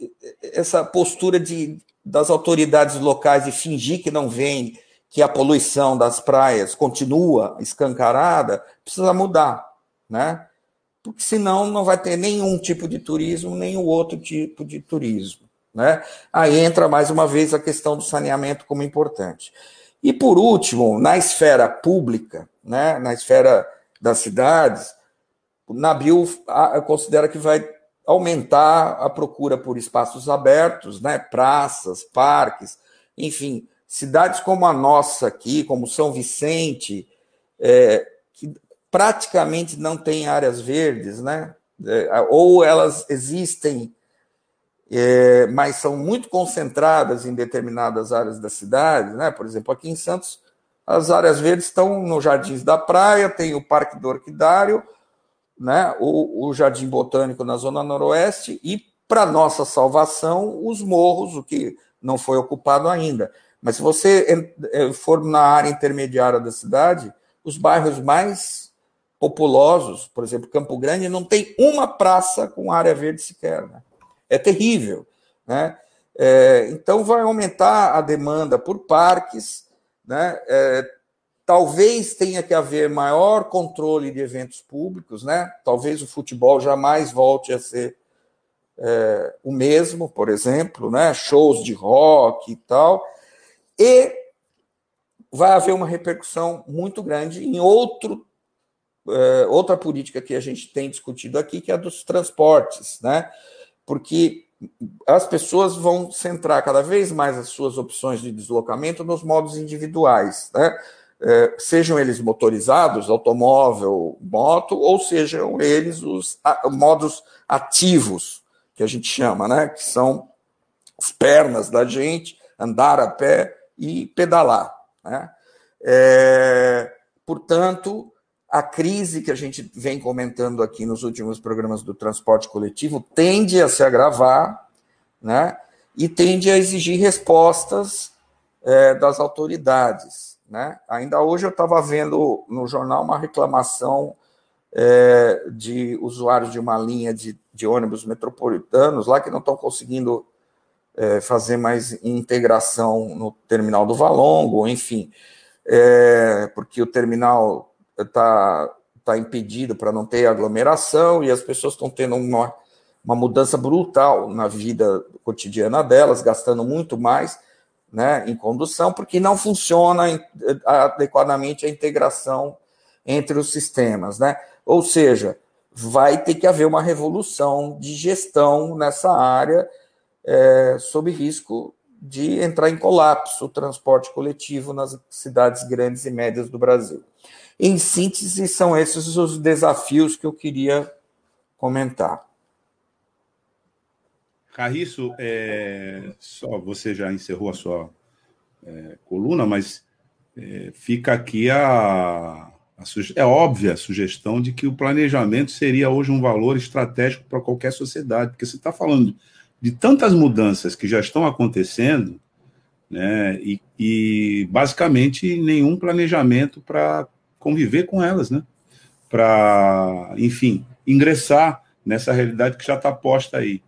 essa postura de, das autoridades locais de fingir que não vem que a poluição das praias continua escancarada, precisa mudar, né? Porque senão não vai ter nenhum tipo de turismo, nenhum outro tipo de turismo, né? Aí entra mais uma vez a questão do saneamento como importante. E por último, na esfera pública, né, na esfera das cidades, o Nabil considera que vai aumentar a procura por espaços abertos, né, praças, parques, enfim, cidades como a nossa aqui, como São Vicente, é, que praticamente não tem áreas verdes, né? É, ou elas existem, é, mas são muito concentradas em determinadas áreas da cidade, né? Por exemplo, aqui em Santos, as áreas verdes estão nos Jardins da Praia, tem o Parque do Orquidário, né? o, o Jardim Botânico na Zona Noroeste e, para nossa salvação, os morros, o que não foi ocupado ainda. Mas se você eh, for na área intermediária da cidade, os bairros mais populosos, por exemplo, Campo Grande, não tem uma praça com área verde sequer. Né? É terrível. Né? É, então, vai aumentar a demanda por parques. Né? É, talvez tenha que haver maior controle de eventos públicos. Né? Talvez o futebol jamais volte a ser é, o mesmo, por exemplo, né? shows de rock e tal. E vai haver uma repercussão muito grande em outro, é, outra política que a gente tem discutido aqui, que é a dos transportes, né? Porque as pessoas vão centrar cada vez mais as suas opções de deslocamento nos modos individuais, né? É, sejam eles motorizados, automóvel, moto, ou sejam eles os modos ativos, que a gente chama, né? Que são as pernas da gente, andar a pé e pedalar. Né? É, portanto, a crise que a gente vem comentando aqui nos últimos programas do transporte coletivo tende a se agravar, né? E tende a exigir respostas é, das autoridades, né? Ainda hoje eu estava vendo no jornal uma reclamação é, de usuários de uma linha de, de ônibus metropolitanos lá que não estão conseguindo é, fazer mais integração no terminal do Valongo, enfim, é, porque o terminal está tá impedido para não ter aglomeração e as pessoas estão tendo uma, uma mudança brutal na vida cotidiana delas, gastando muito mais né, em condução, porque não funciona adequadamente a integração entre os sistemas. Né? Ou seja, vai ter que haver uma revolução de gestão nessa área, é, sob risco de entrar em colapso o transporte coletivo nas cidades grandes e médias do Brasil. Em síntese, são esses os desafios que eu queria comentar. Carriço, é, só você já encerrou a sua é, coluna, mas é, fica aqui a, a é óbvia a sugestão de que o planejamento seria hoje um valor estratégico para qualquer sociedade, porque você está falando de tantas mudanças que já estão acontecendo, né, e, e basicamente nenhum planejamento para conviver com elas, né? Para, enfim, ingressar nessa realidade que já está posta aí.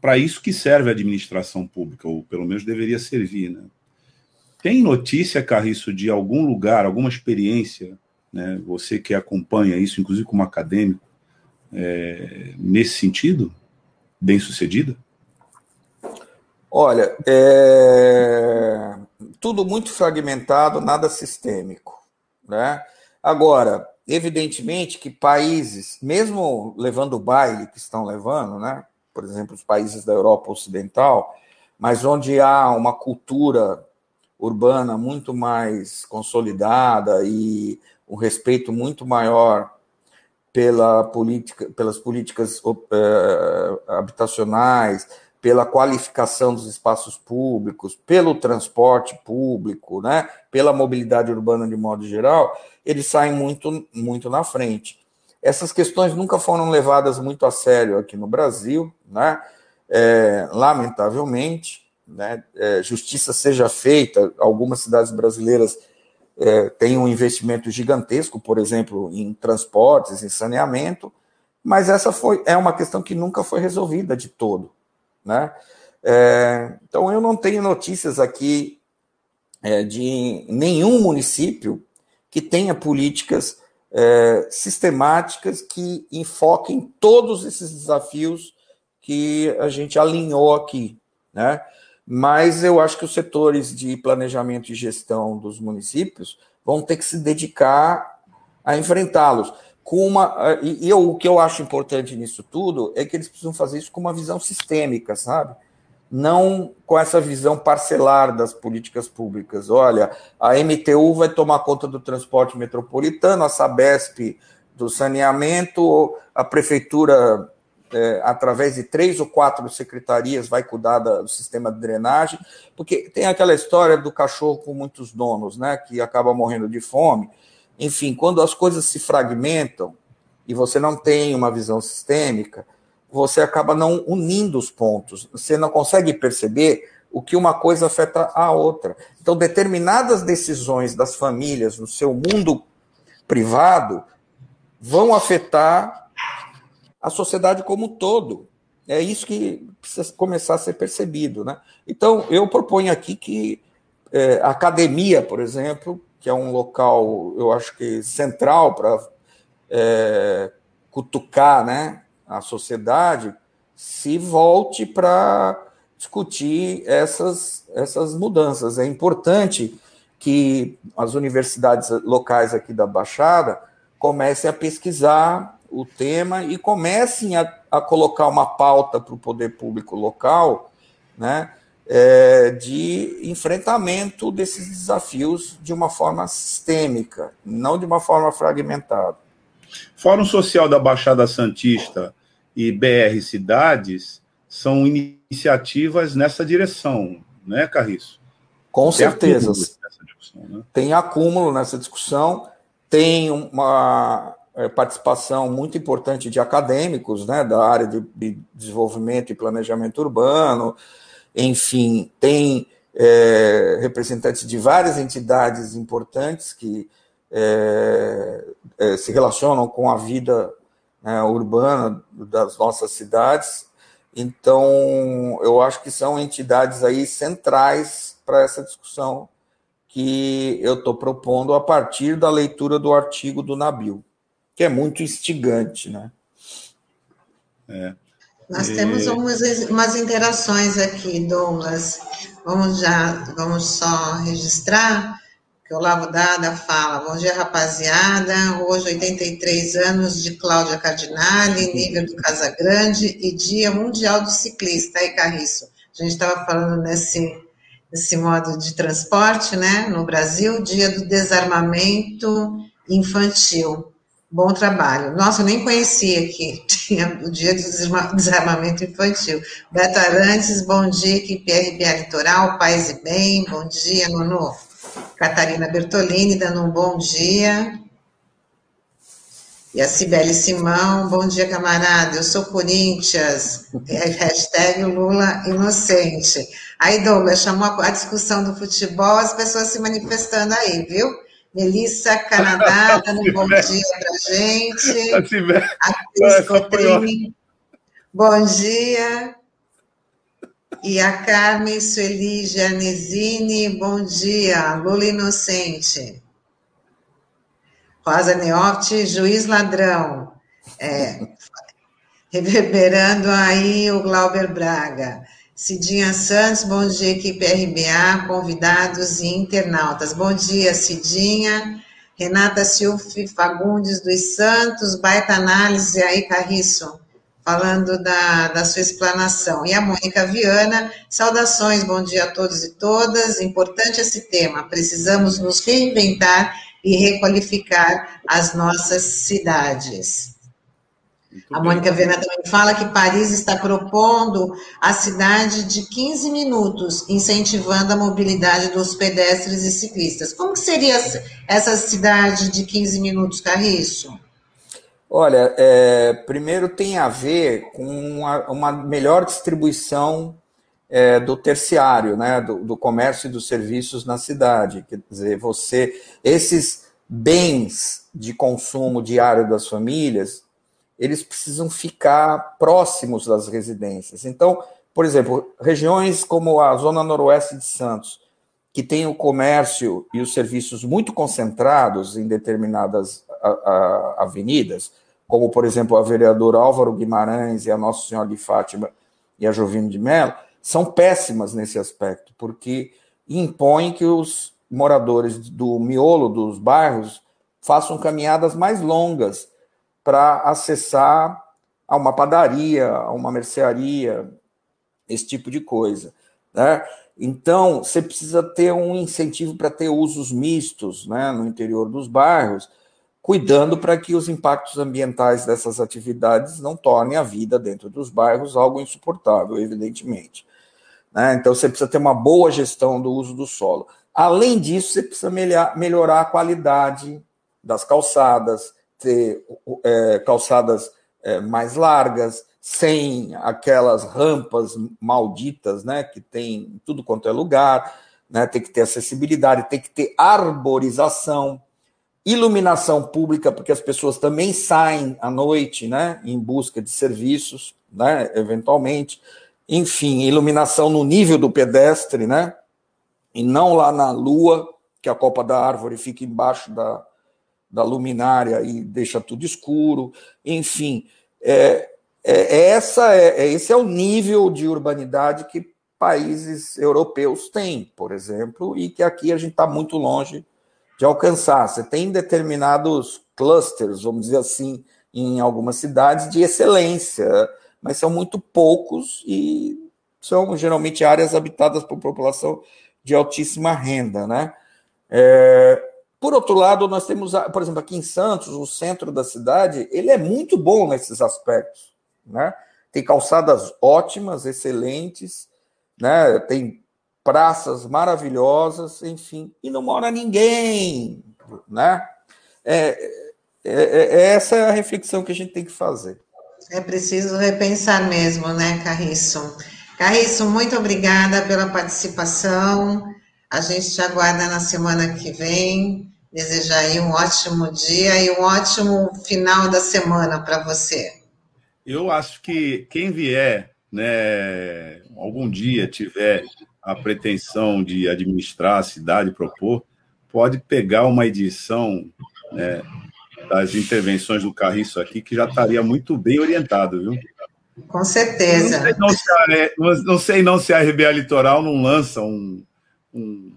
Para isso que serve a administração pública, ou pelo menos deveria servir, né? Tem notícia, Carriço, de algum lugar, alguma experiência, né? Você que acompanha isso, inclusive como acadêmico, é, nesse sentido, bem sucedida? Olha, é... tudo muito fragmentado, nada sistêmico, né? Agora, evidentemente que países, mesmo levando o baile que estão levando, né? por exemplo, os países da Europa Ocidental, mas onde há uma cultura urbana muito mais consolidada e um respeito muito maior pela política, pelas políticas uh, habitacionais, pela qualificação dos espaços públicos, pelo transporte público, né, pela mobilidade urbana de modo geral, eles saem muito, muito na frente. Essas questões nunca foram levadas muito a sério aqui no Brasil, né? É, lamentavelmente, né? É, justiça seja feita, algumas cidades brasileiras é, têm um investimento gigantesco, por exemplo, em transportes, em saneamento, mas essa foi, é uma questão que nunca foi resolvida de todo. Né? É, então, eu não tenho notícias aqui é, de nenhum município que tenha políticas é, sistemáticas que enfoquem todos esses desafios que a gente alinhou aqui. Né? Mas eu acho que os setores de planejamento e gestão dos municípios vão ter que se dedicar a enfrentá-los com uma. E, e o que eu acho importante nisso tudo é que eles precisam fazer isso com uma visão sistêmica, sabe? Não com essa visão parcelar das políticas públicas. Olha, a MTU vai tomar conta do transporte metropolitano, a Sabesp do saneamento, a prefeitura, é, através de três ou quatro secretarias, vai cuidar do sistema de drenagem, porque tem aquela história do cachorro com muitos donos, né, que acaba morrendo de fome. Enfim, quando as coisas se fragmentam e você não tem uma visão sistêmica, você acaba não unindo os pontos. Você não consegue perceber o que uma coisa afeta a outra. Então, determinadas decisões das famílias no seu mundo privado vão afetar a sociedade como um todo. É isso que precisa começar a ser percebido. Né? Então, eu proponho aqui que é, a academia, por exemplo, que é um local, eu acho que central para é, cutucar né, a sociedade, se volte para discutir essas, essas mudanças. É importante que as universidades locais aqui da Baixada comecem a pesquisar o tema e comecem a, a colocar uma pauta para o poder público local, né? É, de enfrentamento desses desafios de uma forma sistêmica, não de uma forma fragmentada. Fórum Social da Baixada Santista e BR Cidades são iniciativas nessa direção, né, Carriço? Com tem certeza. Acúmulo né? Tem acúmulo nessa discussão, tem uma é, participação muito importante de acadêmicos né, da área de, de desenvolvimento e planejamento urbano, enfim, tem é, representantes de várias entidades importantes que é, é, se relacionam com a vida né, urbana das nossas cidades. Então, eu acho que são entidades aí centrais para essa discussão que eu estou propondo a partir da leitura do artigo do Nabil, que é muito instigante, né? É. Nós e... temos umas, umas interações aqui, Douglas. Vamos já, vamos só registrar que o Lavo Dada fala, bom dia rapaziada, hoje 83 anos de Cláudia Cardinale, nível do Casagrande e Dia Mundial do Ciclista, aí Carriço, a gente estava falando nesse, nesse modo de transporte, né, no Brasil, Dia do Desarmamento Infantil, bom trabalho. Nossa, eu nem conhecia que tinha o Dia do Desarmamento Infantil. Beto Arantes, bom dia, equipe RBA Litoral, paz e bem, bom dia, Nono. Catarina Bertolini dando um bom dia. E a Cibele Simão, bom dia, camarada. Eu sou Corinthians. É, hashtag Lula inocente. Aí, Douglas, chamou a discussão do futebol, as pessoas se manifestando aí, viu? Melissa Canadá, dando um bom dia pra gente. A Cris Cotrim. Bom dia. E a Carmen Sueli Gianesini, bom dia. Lula Inocente. Rosa Neotti, juiz ladrão. É, reverberando aí o Glauber Braga. Cidinha Santos, bom dia, equipe RBA, convidados e internautas. Bom dia, Cidinha. Renata Silfi Fagundes dos Santos, baita análise aí, Carriço falando da, da sua explanação. E a Mônica Viana, saudações, bom dia a todos e todas. Importante esse tema, precisamos nos reinventar e requalificar as nossas cidades. Muito a Mônica Viana também fala que Paris está propondo a cidade de 15 minutos, incentivando a mobilidade dos pedestres e ciclistas. Como que seria essa cidade de 15 minutos, Carriço? Olha, é, primeiro tem a ver com uma, uma melhor distribuição é, do terciário, né, do, do, comércio e dos serviços na cidade. Quer dizer, você, esses bens de consumo diário das famílias, eles precisam ficar próximos das residências. Então, por exemplo, regiões como a zona noroeste de Santos, que tem o comércio e os serviços muito concentrados em determinadas avenidas, como, por exemplo, a vereadora Álvaro Guimarães e a Nossa Senhora de Fátima e a Jovino de Mello, são péssimas nesse aspecto, porque impõem que os moradores do miolo dos bairros façam caminhadas mais longas para acessar a uma padaria, a uma mercearia, esse tipo de coisa. Né? Então, você precisa ter um incentivo para ter usos mistos né, no interior dos bairros, cuidando para que os impactos ambientais dessas atividades não tornem a vida dentro dos bairros algo insuportável, evidentemente. Né? Então, você precisa ter uma boa gestão do uso do solo. Além disso, você precisa melhorar a qualidade das calçadas, ter é, calçadas é, mais largas, sem aquelas rampas malditas, né, que tem em tudo quanto é lugar, né, tem que ter acessibilidade, tem que ter arborização, iluminação pública, porque as pessoas também saem à noite, né, em busca de serviços, né, eventualmente. Enfim, iluminação no nível do pedestre, né, e não lá na lua, que a copa da árvore fica embaixo da, da luminária e deixa tudo escuro. Enfim, é, é, é essa é, é, esse é o nível de urbanidade que países europeus têm, por exemplo, e que aqui a gente está muito longe de alcançar. Você tem determinados clusters, vamos dizer assim, em algumas cidades de excelência, mas são muito poucos e são geralmente áreas habitadas por população de altíssima renda, né? É, por outro lado, nós temos, por exemplo, aqui em Santos, o centro da cidade, ele é muito bom nesses aspectos, né? tem calçadas ótimas, excelentes, né? Tem praças maravilhosas, enfim, e não mora ninguém, né? É, é, é, é essa é a reflexão que a gente tem que fazer. É preciso repensar mesmo, né, Carriço? Carriço, muito obrigada pela participação. A gente te aguarda na semana que vem. Desejar aí um ótimo dia e um ótimo final da semana para você. Eu acho que quem vier, né, algum dia tiver a pretensão de administrar a cidade propor, pode pegar uma edição né, das intervenções do Carriço aqui, que já estaria muito bem orientado, viu? Com certeza. Não sei não se a, não sei não se a RBA Litoral não lança um, um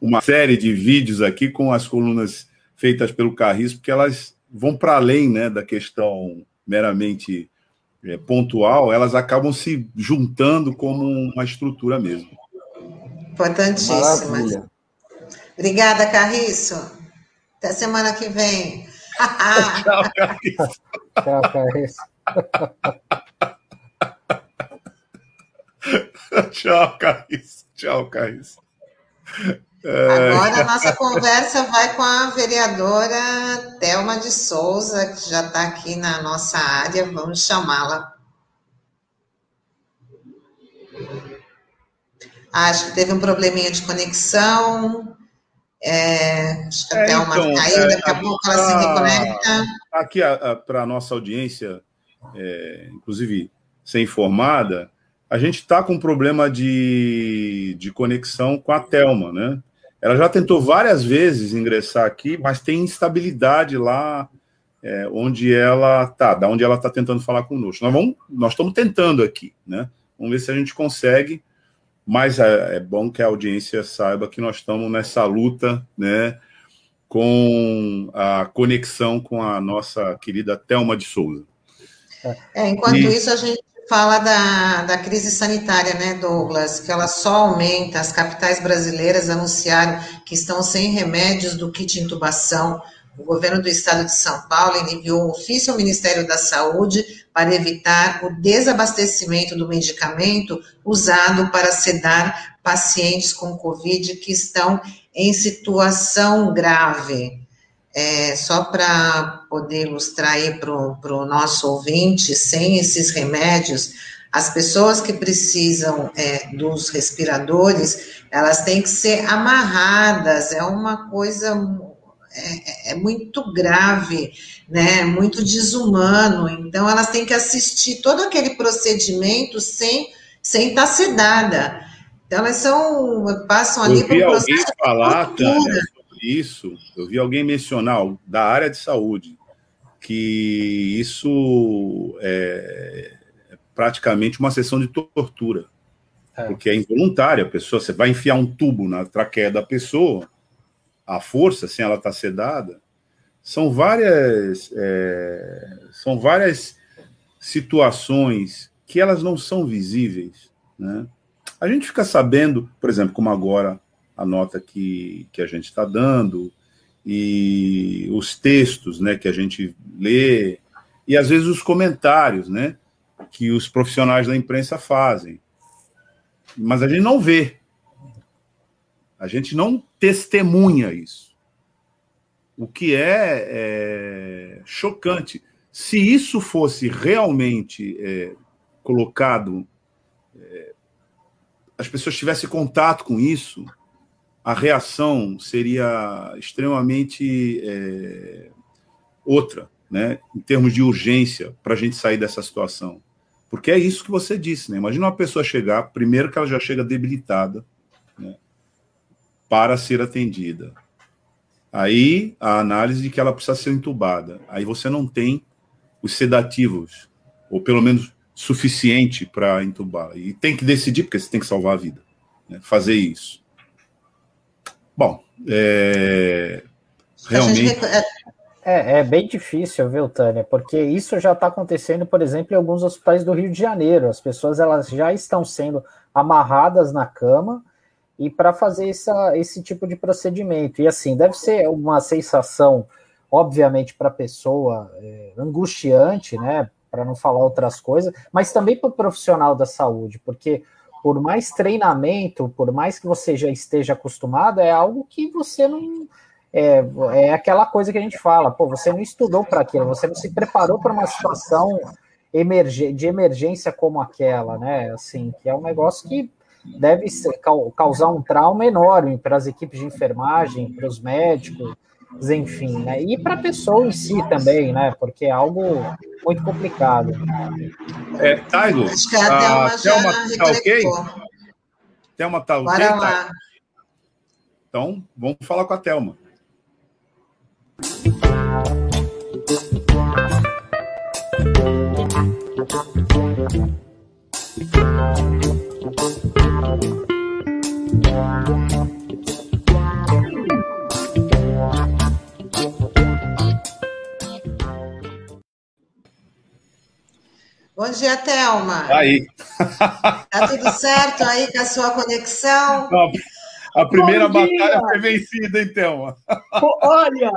uma série de vídeos aqui com as colunas feitas pelo Carris, porque elas vão para além né, da questão meramente é, pontual, elas acabam se juntando como uma estrutura mesmo. Importantíssima. Maravilha. Obrigada, Carriço. Até semana que vem. Tchau, Carriço. Tchau, Carriço. Tchau, Carriço. Tchau, Carriço. Agora a nossa conversa vai com a vereadora Thelma de Souza, que já está aqui na nossa área, vamos chamá-la. Acho que teve um probleminha de conexão. É, acho que a é, Thelma então, caiu, é, daqui a pouco ela se reconecta. Aqui, para a nossa audiência, é, inclusive ser informada, a gente está com um problema de, de conexão com a Thelma, né? Ela já tentou várias vezes ingressar aqui, mas tem instabilidade lá é, onde ela está, da onde ela está tentando falar conosco. Nós, vamos, nós estamos tentando aqui, né? Vamos ver se a gente consegue, mas é, é bom que a audiência saiba que nós estamos nessa luta, né? Com a conexão com a nossa querida Thelma de Souza. É, enquanto e... isso, a gente fala da, da crise sanitária, né, Douglas? Que ela só aumenta. As capitais brasileiras anunciaram que estão sem remédios do kit intubação. O governo do estado de São Paulo enviou um ofício ao Ministério da Saúde para evitar o desabastecimento do medicamento usado para sedar pacientes com Covid que estão em situação grave. É, só para poder ilustrar aí para o nosso ouvinte, sem esses remédios, as pessoas que precisam é, dos respiradores, elas têm que ser amarradas, é uma coisa é, é, muito grave, né, muito desumano, então elas têm que assistir todo aquele procedimento sem, sem estar sedada. Então elas são, passam ali por um processo falar, de tortura isso, eu vi alguém mencionar da área de saúde que isso é, é praticamente uma sessão de tortura, é. porque é involuntária. A pessoa, você vai enfiar um tubo na traqueia da pessoa, à força, sem ela estar sedada. São várias, é, são várias situações que elas não são visíveis, né? A gente fica sabendo, por exemplo, como agora a nota que, que a gente está dando e os textos né, que a gente lê e às vezes os comentários né, que os profissionais da imprensa fazem. Mas a gente não vê. A gente não testemunha isso. O que é, é chocante. Se isso fosse realmente é, colocado, é, as pessoas tivessem contato com isso, a reação seria extremamente é, outra, né, em termos de urgência, para a gente sair dessa situação. Porque é isso que você disse, né? Imagina uma pessoa chegar, primeiro que ela já chega debilitada, né, para ser atendida. Aí a análise de que ela precisa ser entubada. Aí você não tem os sedativos, ou pelo menos suficiente para entubar. E tem que decidir, porque você tem que salvar a vida. Né, fazer isso. Bom, é, realmente. É, é bem difícil, viu, Tânia? Porque isso já está acontecendo, por exemplo, em alguns hospitais do Rio de Janeiro. As pessoas elas já estão sendo amarradas na cama e para fazer essa, esse tipo de procedimento. E assim, deve ser uma sensação, obviamente, para a pessoa é, angustiante, né? para não falar outras coisas, mas também para o profissional da saúde, porque por mais treinamento, por mais que você já esteja acostumado, é algo que você não. É, é aquela coisa que a gente fala, pô, você não estudou para aquilo, você não se preparou para uma situação de emergência como aquela, né? Assim, que é um negócio que deve ser, causar um trauma enorme para as equipes de enfermagem, para os médicos, enfim, né? E para a pessoa em si também, né? Porque é algo muito complicado. É, Taigo, Acho que a Thelma, a Thelma tá ok? Thelma tá ok, Bora Então, vamos falar com a Thelma. Bom dia, Thelma. Aí. Tá tudo certo aí com a sua conexão? A primeira batalha foi vencida, hein, Thelma? Olha,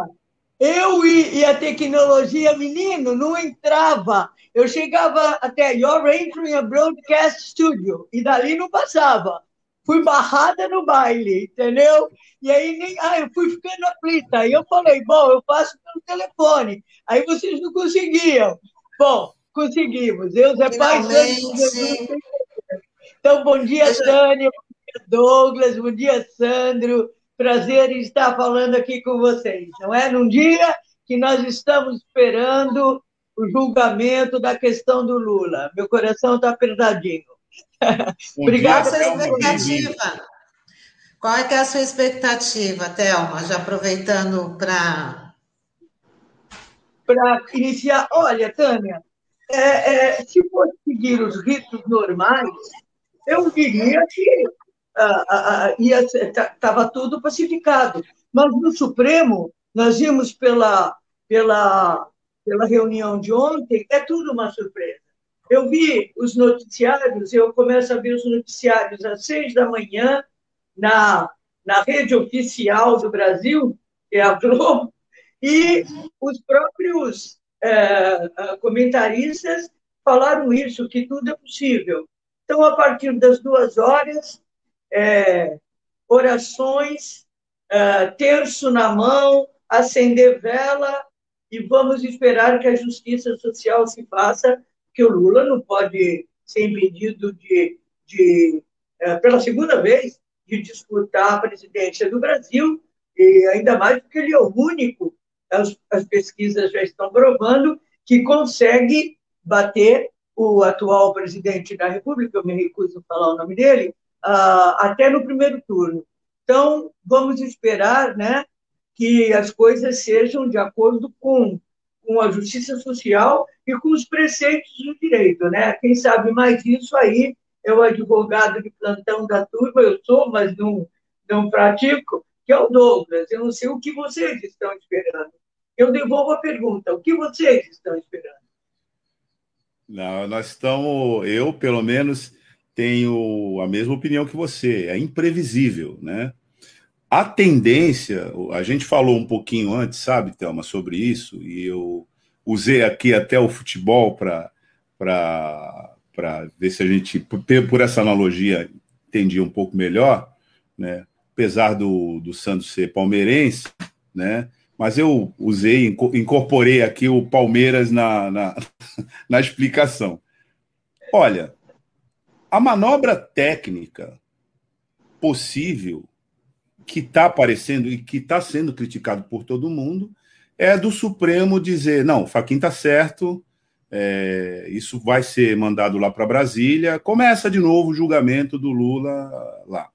eu e, a tecnologia, menino, não entrava. Eu chegava até Your Entering a Broadcast Studio e dali não passava. Fui barrada no baile, entendeu? E aí nem, ah, eu fui ficando aflita. Aí eu falei, bom, eu faço pelo telefone. Aí vocês não conseguiam. Bom, Conseguimos. Deus é Pai. Então, bom dia, Tânia. Bom dia, Douglas. Bom dia, Sandro. Prazer em estar falando aqui com vocês. Não é? Num dia que nós estamos esperando o julgamento da questão do Lula. Meu coração está apertadinho. Obrigada pela expectativa. Qual é, que é a sua expectativa, Thelma? Já aproveitando para. Para iniciar. Olha, Tânia, é, é, se fosse seguir os ritos normais, eu diria que estava ah, tudo pacificado. Mas no Supremo, nós vimos pela, pela, pela reunião de ontem, é tudo uma surpresa. Eu vi os noticiários, eu começo a ver os noticiários às seis da manhã na, na rede oficial do Brasil, que é a Globo, e os próprios é, é, comentaristas falaram isso, que tudo é possível. Então, a partir das duas horas, é, orações, é, terço na mão, acender vela e vamos esperar que a justiça social se faça, que o Lula não pode ser impedido de, de é, pela segunda vez, de disputar a presidência do Brasil, e ainda mais porque ele é o único as, as pesquisas já estão provando que consegue bater o atual presidente da República, eu me recuso a falar o nome dele, uh, até no primeiro turno. Então, vamos esperar né, que as coisas sejam de acordo com, com a justiça social e com os preceitos do direito. Né? Quem sabe mais isso aí é o advogado de plantão da turma, eu sou, mas não, não pratico, que é o Douglas. Eu não sei o que vocês estão esperando eu devolvo a pergunta: o que vocês estão esperando? Não, nós estamos, eu pelo menos tenho a mesma opinião que você, é imprevisível, né? A tendência, a gente falou um pouquinho antes, sabe, Thelma, sobre isso, e eu usei aqui até o futebol para ver se a gente, por, por essa analogia, entendia um pouco melhor, né? Apesar do, do Santos ser palmeirense, né? Mas eu usei, incorporei aqui o Palmeiras na, na, na explicação. Olha, a manobra técnica possível que está aparecendo e que está sendo criticado por todo mundo é do Supremo dizer: não, Faquin está certo, é, isso vai ser mandado lá para Brasília, começa de novo o julgamento do Lula lá.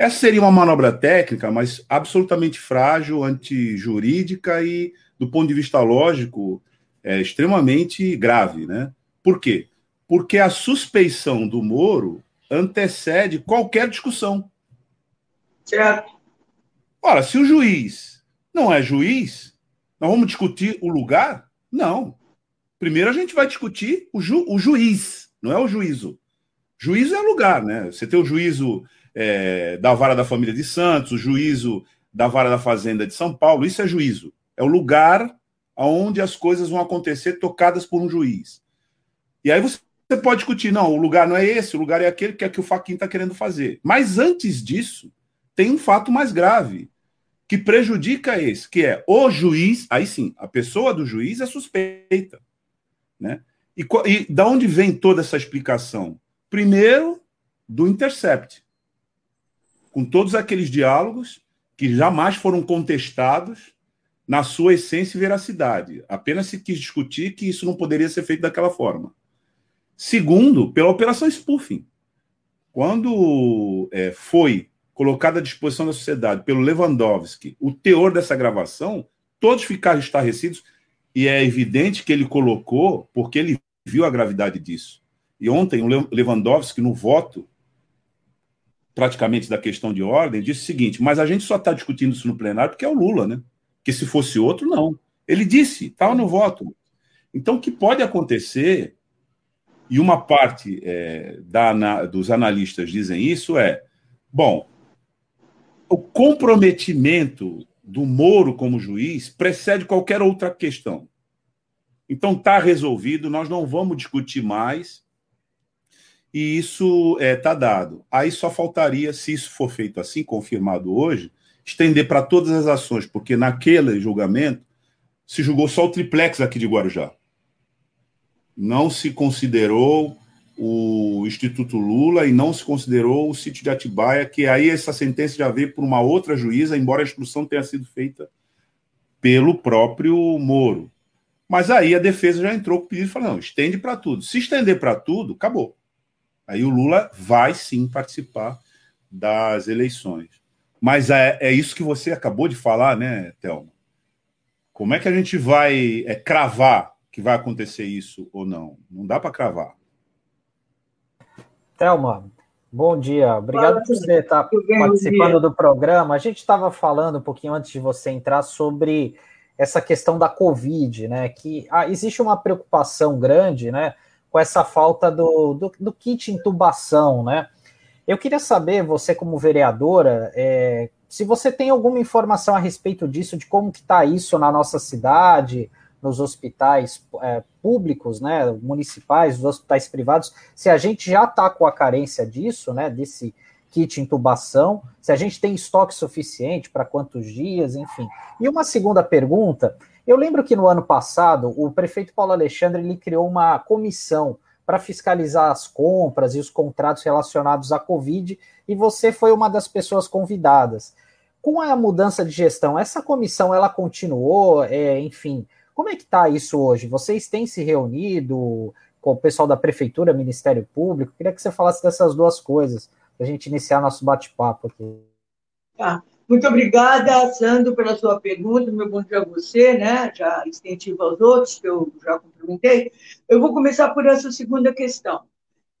Essa seria uma manobra técnica, mas absolutamente frágil, antijurídica e, do ponto de vista lógico, é extremamente grave. Né? Por quê? Porque a suspeição do Moro antecede qualquer discussão. Certo. Ora, se o juiz não é juiz, nós vamos discutir o lugar? Não. Primeiro a gente vai discutir o, ju o juiz, não é o juízo. Juízo é lugar, né? Você tem o juízo é, da vara da família de Santos, o juízo da vara da fazenda de São Paulo. Isso é juízo. É o lugar onde as coisas vão acontecer tocadas por um juiz. E aí você pode discutir, não, o lugar não é esse, o lugar é aquele que é que o Faquin está querendo fazer. Mas antes disso, tem um fato mais grave que prejudica esse, que é o juiz, aí sim, a pessoa do juiz é suspeita. Né? E, e da onde vem toda essa explicação? Primeiro, do Intercept, com todos aqueles diálogos que jamais foram contestados na sua essência e veracidade. Apenas se quis discutir que isso não poderia ser feito daquela forma. Segundo, pela operação spoofing. Quando é, foi colocada à disposição da sociedade pelo Lewandowski o teor dessa gravação, todos ficaram estarrecidos e é evidente que ele colocou porque ele viu a gravidade disso. E ontem o Lewandowski, no voto, praticamente da questão de ordem, disse o seguinte: mas a gente só está discutindo isso no plenário porque é o Lula, né? que se fosse outro, não. Ele disse, estava no voto. Então, o que pode acontecer, e uma parte é, da, dos analistas dizem isso, é: bom, o comprometimento do Moro como juiz precede qualquer outra questão. Então, está resolvido, nós não vamos discutir mais, e isso está é, tá dado. Aí só faltaria, se isso for feito assim, confirmado hoje, estender para todas as ações, porque naquele julgamento se julgou só o triplex aqui de Guarujá. Não se considerou o Instituto Lula e não se considerou o sítio de Atibaia, que aí essa sentença já veio por uma outra juíza, embora a instrução tenha sido feita pelo próprio Moro. Mas aí a defesa já entrou com o pedido e falou: não, estende para tudo. Se estender para tudo, acabou. Aí o Lula vai sim participar das eleições. Mas é, é isso que você acabou de falar, né, Thelma? Como é que a gente vai é, cravar que vai acontecer isso ou não? Não dá para cravar. Thelma, bom dia. Obrigado por você estar participando do programa. A gente estava falando um pouquinho antes de você entrar sobre essa questão da Covid, né? Que ah, existe uma preocupação grande, né? Com essa falta do, do, do kit intubação, né? Eu queria saber, você como vereadora, é, se você tem alguma informação a respeito disso, de como que está isso na nossa cidade, nos hospitais é, públicos, né, municipais, os hospitais privados, se a gente já está com a carência disso, né, desse kit intubação, se a gente tem estoque suficiente para quantos dias, enfim. E uma segunda pergunta, eu lembro que no ano passado o prefeito Paulo Alexandre ele criou uma comissão para fiscalizar as compras e os contratos relacionados à Covid, e você foi uma das pessoas convidadas. Com a mudança de gestão, essa comissão ela continuou, é, enfim, como é que está isso hoje? Vocês têm se reunido com o pessoal da prefeitura, Ministério Público? Queria que você falasse dessas duas coisas para a gente iniciar nosso bate-papo aqui. Tá. Muito obrigada, Sandro, pela sua pergunta. Meu bom dia a você, né? Já extensivo aos outros, que eu já cumprimentei. Eu vou começar por essa segunda questão.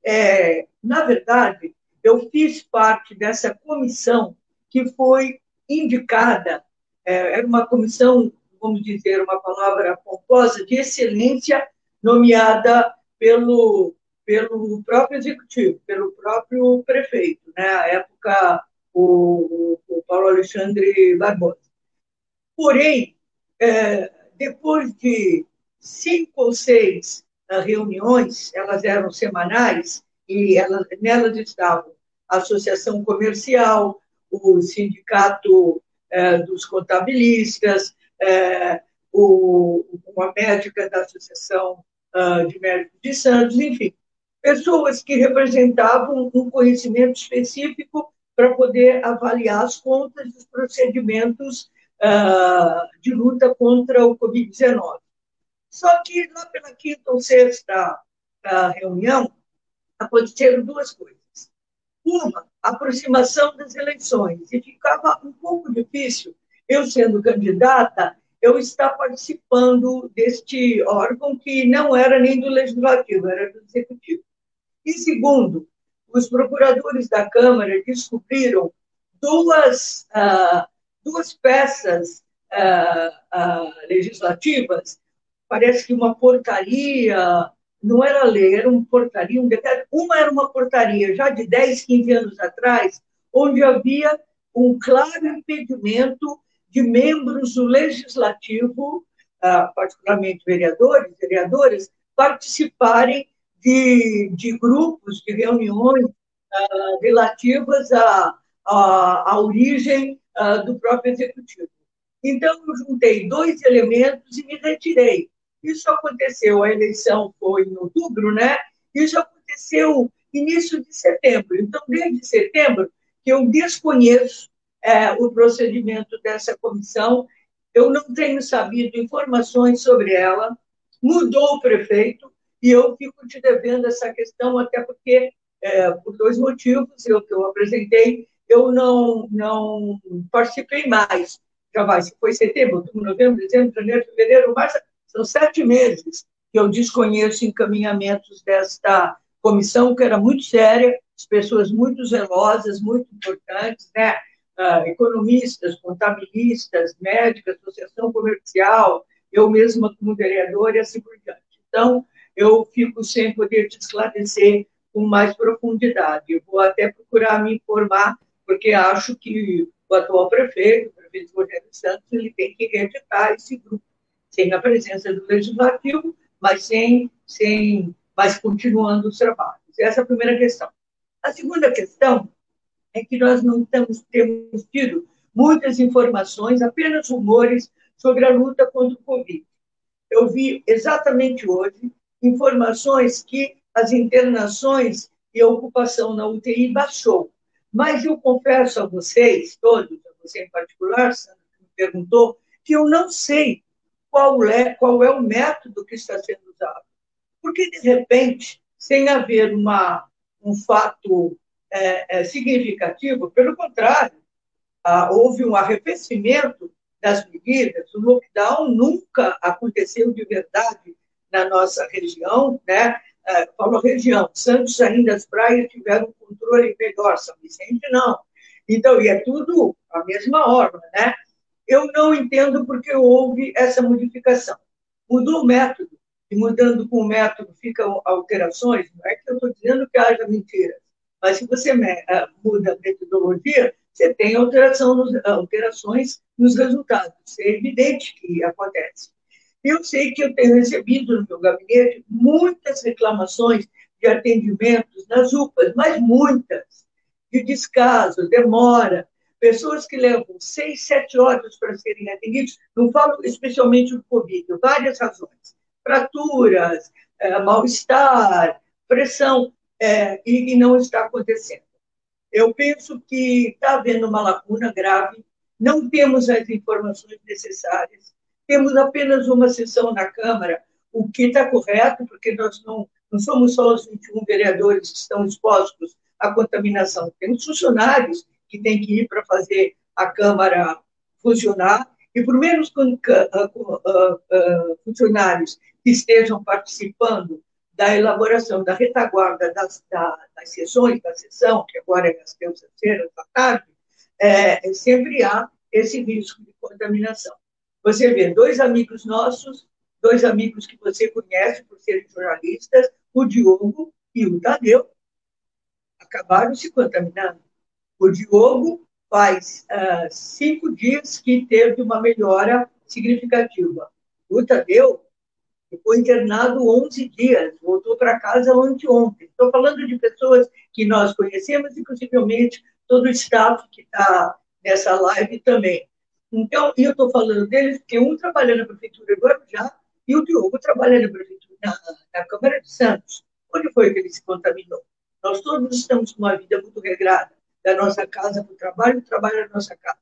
É, na verdade, eu fiz parte dessa comissão que foi indicada, é, era uma comissão, vamos dizer, uma palavra pomposa, de excelência, nomeada pelo, pelo próprio executivo, pelo próprio prefeito. Né? À época, o, o Paulo Alexandre Barbosa. Porém, é, depois de cinco ou seis uh, reuniões, elas eram semanais, e elas, nelas estavam a Associação Comercial, o Sindicato uh, dos Contabilistas, uh, o, uma médica da Associação de Médicos de Santos, enfim, pessoas que representavam um conhecimento específico para poder avaliar as contas dos procedimentos uh, de luta contra o Covid-19. Só que lá pela quinta ou sexta uh, reunião, aconteceram duas coisas. Uma, aproximação das eleições, e ficava um pouco difícil, eu sendo candidata, eu estar participando deste órgão que não era nem do legislativo, era do executivo. E segundo, os procuradores da Câmara descobriram duas, uh, duas peças uh, uh, legislativas, parece que uma portaria, não era lei, era uma portaria, um decreto. Uma era uma portaria já de 10, 15 anos atrás, onde havia um claro impedimento de membros do legislativo, particularmente vereadores, vereadoras, participarem de, de grupos, de reuniões uh, relativas à, à, origem uh, do próprio executivo. Então, eu juntei dois elementos e me retirei. Isso aconteceu, a eleição foi em outubro, né? Isso aconteceu início de setembro. Então, desde setembro, que eu desconheço é, o procedimento dessa comissão, eu não tenho sabido informações sobre ela, mudou o prefeito, e eu fico te devendo essa questão, até porque, é, por dois motivos, eu que eu apresentei, eu não, não participei mais. Já vai, se foi setembro, outubro, novembro, dezembro, janeiro, fevereiro, março, são sete meses que eu desconheço encaminhamentos desta comissão, que era muito séria, as pessoas muito zelosas, muito importantes, né? Uh, economistas, contabilistas, médicos, associação comercial, eu mesma como vereadora e assim por diante. Então, eu fico sem poder te esclarecer com mais profundidade. Eu vou até procurar me informar, porque acho que o atual prefeito, o prefeito Rogério Santos, ele tem que reeditar esse grupo, sem a presença do legislativo, mas sem, sem, mas continuando os trabalhos. Essa é a primeira questão. A segunda questão é que nós não temos, temos tido muitas informações, apenas rumores sobre a luta contra o Covid. Eu vi exatamente hoje informações que as internações e a ocupação na UTI baixou. Mas eu confesso a vocês, todos, a você em particular, Sandra, que me perguntou, que eu não sei qual é, qual é o método que está sendo usado. Porque, de repente, sem haver uma, um fato é, é, significativo, pelo contrário, ah, houve um arrefecimento das medidas, o lockdown nunca aconteceu de verdade na nossa região, né? Falo região, Santos ainda as praias tiveram controle melhor, São Vicente não. Então, e é tudo a mesma ordem, né? Eu não entendo porque houve essa modificação. Mudou o método, e mudando com o método ficam alterações, não é que eu estou dizendo que haja mentiras, mas se você é, muda a metodologia, você tem alteração nos, alterações nos resultados. É evidente que acontece. Eu sei que eu tenho recebido no meu gabinete muitas reclamações de atendimentos nas UPAs, mas muitas, de descaso, demora, pessoas que levam seis, sete horas para serem atendidos, não falo especialmente do Covid, várias razões, fraturas, é, mal-estar, pressão, é, e, e não está acontecendo. Eu penso que está havendo uma lacuna grave, não temos as informações necessárias, temos apenas uma sessão na Câmara, o que está correto, porque nós não, não somos só os 21 vereadores que estão expostos à contaminação, temos funcionários que têm que ir para fazer a Câmara funcionar, e por menos funcionários que estejam participando da elaboração da retaguarda das, das sessões da sessão, que agora é às terças-feiras da tarde, é, sempre há esse risco de contaminação. Você vê dois amigos nossos, dois amigos que você conhece por serem jornalistas, o Diogo e o Tadeu, acabaram se contaminando. O Diogo faz uh, cinco dias que teve uma melhora significativa. O Tadeu ficou internado 11 dias, voltou para casa anteontem. Estou falando de pessoas que nós conhecemos e, possivelmente, todo o staff que está nessa live também. Então, e eu estou falando deles porque um trabalha na Prefeitura do Guarujá e o Diogo trabalha na, prefeitura, na, na Câmara de Santos. Onde foi que ele se contaminou? Nós todos estamos com uma vida muito regrada da nossa casa para o trabalho, do trabalho da nossa casa.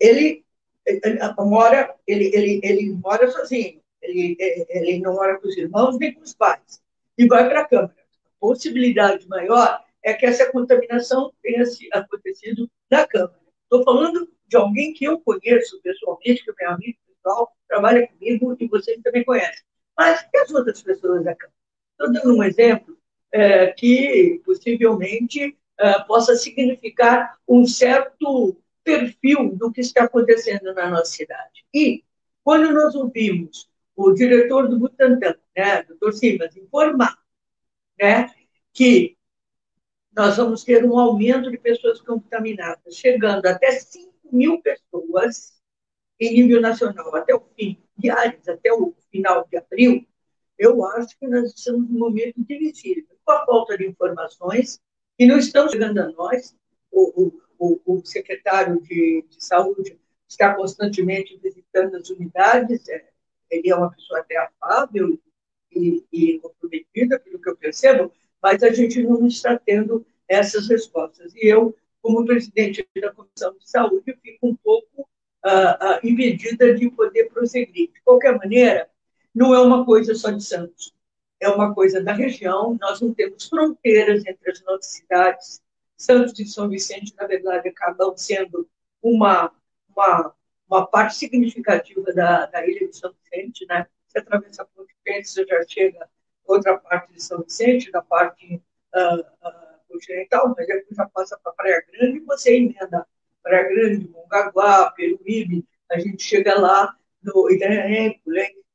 Ele, ele, mora, ele, ele, ele mora sozinho, ele, ele não mora com os irmãos nem com os pais, e vai para a Câmara. A possibilidade maior é que essa contaminação tenha acontecido na Câmara. Estou falando de alguém que eu conheço pessoalmente, que é meu amigo pessoal, trabalha comigo e vocês também conhecem. Mas e as outras pessoas da Câmara? Estou dando um exemplo é, que possivelmente é, possa significar um certo perfil do que está acontecendo na nossa cidade. E, quando nós ouvimos o diretor do Butantan, né, doutor Simas, informar né, que nós vamos ter um aumento de pessoas contaminadas, chegando até 5 mil pessoas em nível nacional até o fim, diários, até o final de abril, eu acho que nós estamos num momento difícil, com a falta de informações, que não estão chegando a nós. O, o, o secretário de, de, Saúde está constantemente visitando as unidades, é, ele é uma pessoa até afável e, e comprometida, pelo que eu percebo, mas a gente não está tendo essas respostas. E eu, como presidente da Comissão de Saúde, fico um pouco uh, uh, impedida de poder prosseguir. De qualquer maneira, não é uma coisa só de Santos, é uma coisa da região. Nós não temos fronteiras entre as nossas cidades. Santos e São Vicente, na verdade, acabam sendo uma, uma, uma parte significativa da, da ilha de São Vicente. Né? Você atravessa a Ponte você já chega outra parte de São Vicente, da parte uh, continental, mas depois já passa para Praia Grande e você emenda Praia Grande, Mongaguá, Peruíbe, a gente chega lá no Itanhaém,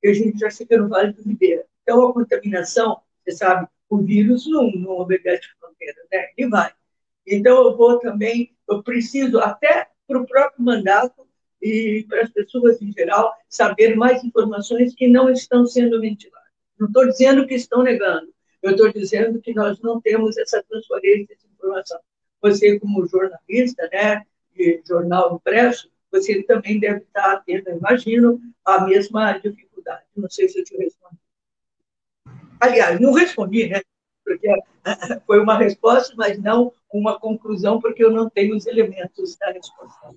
e a gente já chega no Vale do Ribeira. Então, a contaminação, você sabe, o vírus não, não obedece fronteiras, né? E vai. Então, eu vou também, eu preciso, até para o próprio mandato e para as pessoas em geral, saber mais informações que não estão sendo ventiladas. Não estou dizendo que estão negando, eu estou dizendo que nós não temos essa transferência de informação. Você, como jornalista, né, de jornal impresso, você também deve estar tendo, imagino, a mesma dificuldade. Não sei se eu te respondi. Aliás, não respondi, né? Porque foi uma resposta, mas não uma conclusão, porque eu não tenho os elementos da resposta.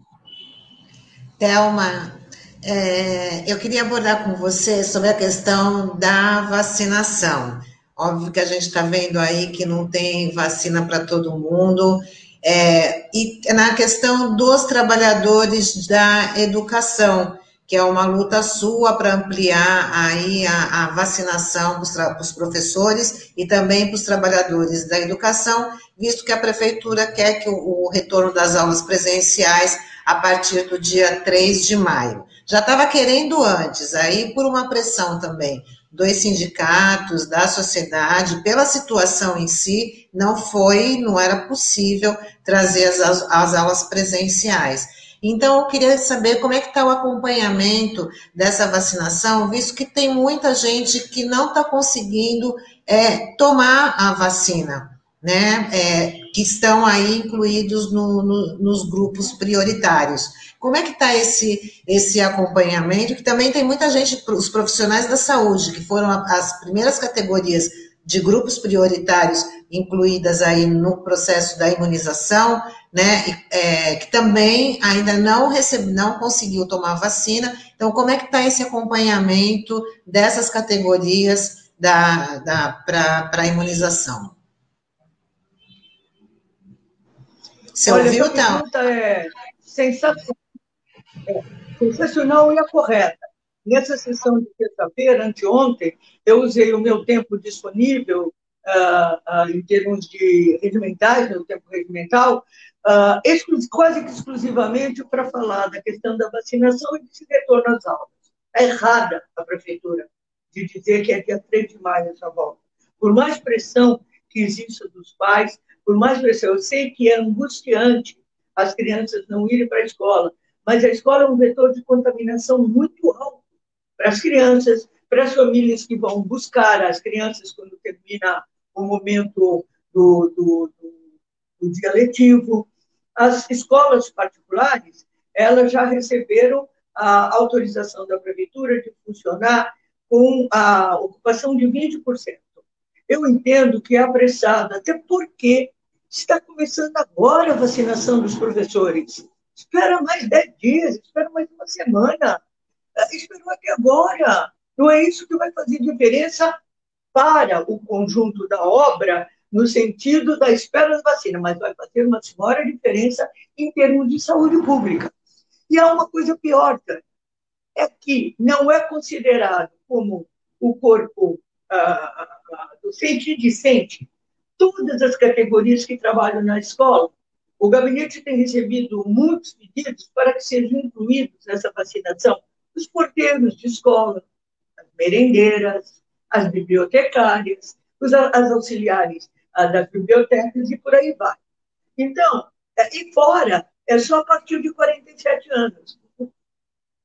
Thelma, é, eu queria abordar com você sobre a questão da vacinação. Óbvio que a gente está vendo aí que não tem vacina para todo mundo, é, e na questão dos trabalhadores da educação, que é uma luta sua para ampliar aí a, a vacinação para os professores e também para os trabalhadores da educação, visto que a prefeitura quer que o, o retorno das aulas presenciais a partir do dia 3 de maio. Já estava querendo antes, aí por uma pressão também dos sindicatos, da sociedade, pela situação em si, não foi, não era possível trazer as, as aulas presenciais. Então, eu queria saber como é que está o acompanhamento dessa vacinação, visto que tem muita gente que não está conseguindo é, tomar a vacina, né? É, que estão aí incluídos no, no, nos grupos prioritários. Como é que está esse, esse acompanhamento? Que também tem muita gente, os profissionais da saúde, que foram as primeiras categorias de grupos prioritários incluídas aí no processo da imunização, né, é, que também ainda não recebe, não conseguiu tomar vacina. Então, como é que está esse acompanhamento dessas categorias da, da, para a imunização? Você Olha, ouviu, então? É sensacional sensacional e a correta. Nessa sessão de terça-feira, anteontem, eu usei o meu tempo disponível uh, uh, em termos de regimentais, no tempo regimental, uh, quase que exclusivamente para falar da questão da vacinação e desse retorno às aulas. É errada a prefeitura de dizer que é dia 3 de maio essa volta. Por mais pressão que exista dos pais, por mais pressão, eu sei que é angustiante as crianças não irem para a escola, mas a escola é um vetor de contaminação muito alto para as crianças, para as famílias que vão buscar as crianças quando termina o momento do, do, do, do dia letivo. As escolas particulares, elas já receberam a autorização da prefeitura de funcionar com a ocupação de 20%. Eu entendo que é apressado, até porque está começando agora a vacinação dos professores espera mais dez dias, espera mais uma semana, é, esperou até agora. Não é isso que vai fazer diferença para o conjunto da obra no sentido da espera da vacina, mas vai fazer uma senhora diferença em termos de saúde pública. E há uma coisa pior, é que não é considerado como o corpo ah, ah, docente e discente todas as categorias que trabalham na escola, o gabinete tem recebido muitos pedidos para que sejam incluídos nessa vacinação os porteiros de escola, as merendeiras, as bibliotecárias, os, as auxiliares ah, das bibliotecas e por aí vai. Então, é, e fora, é só a partir de 47 anos.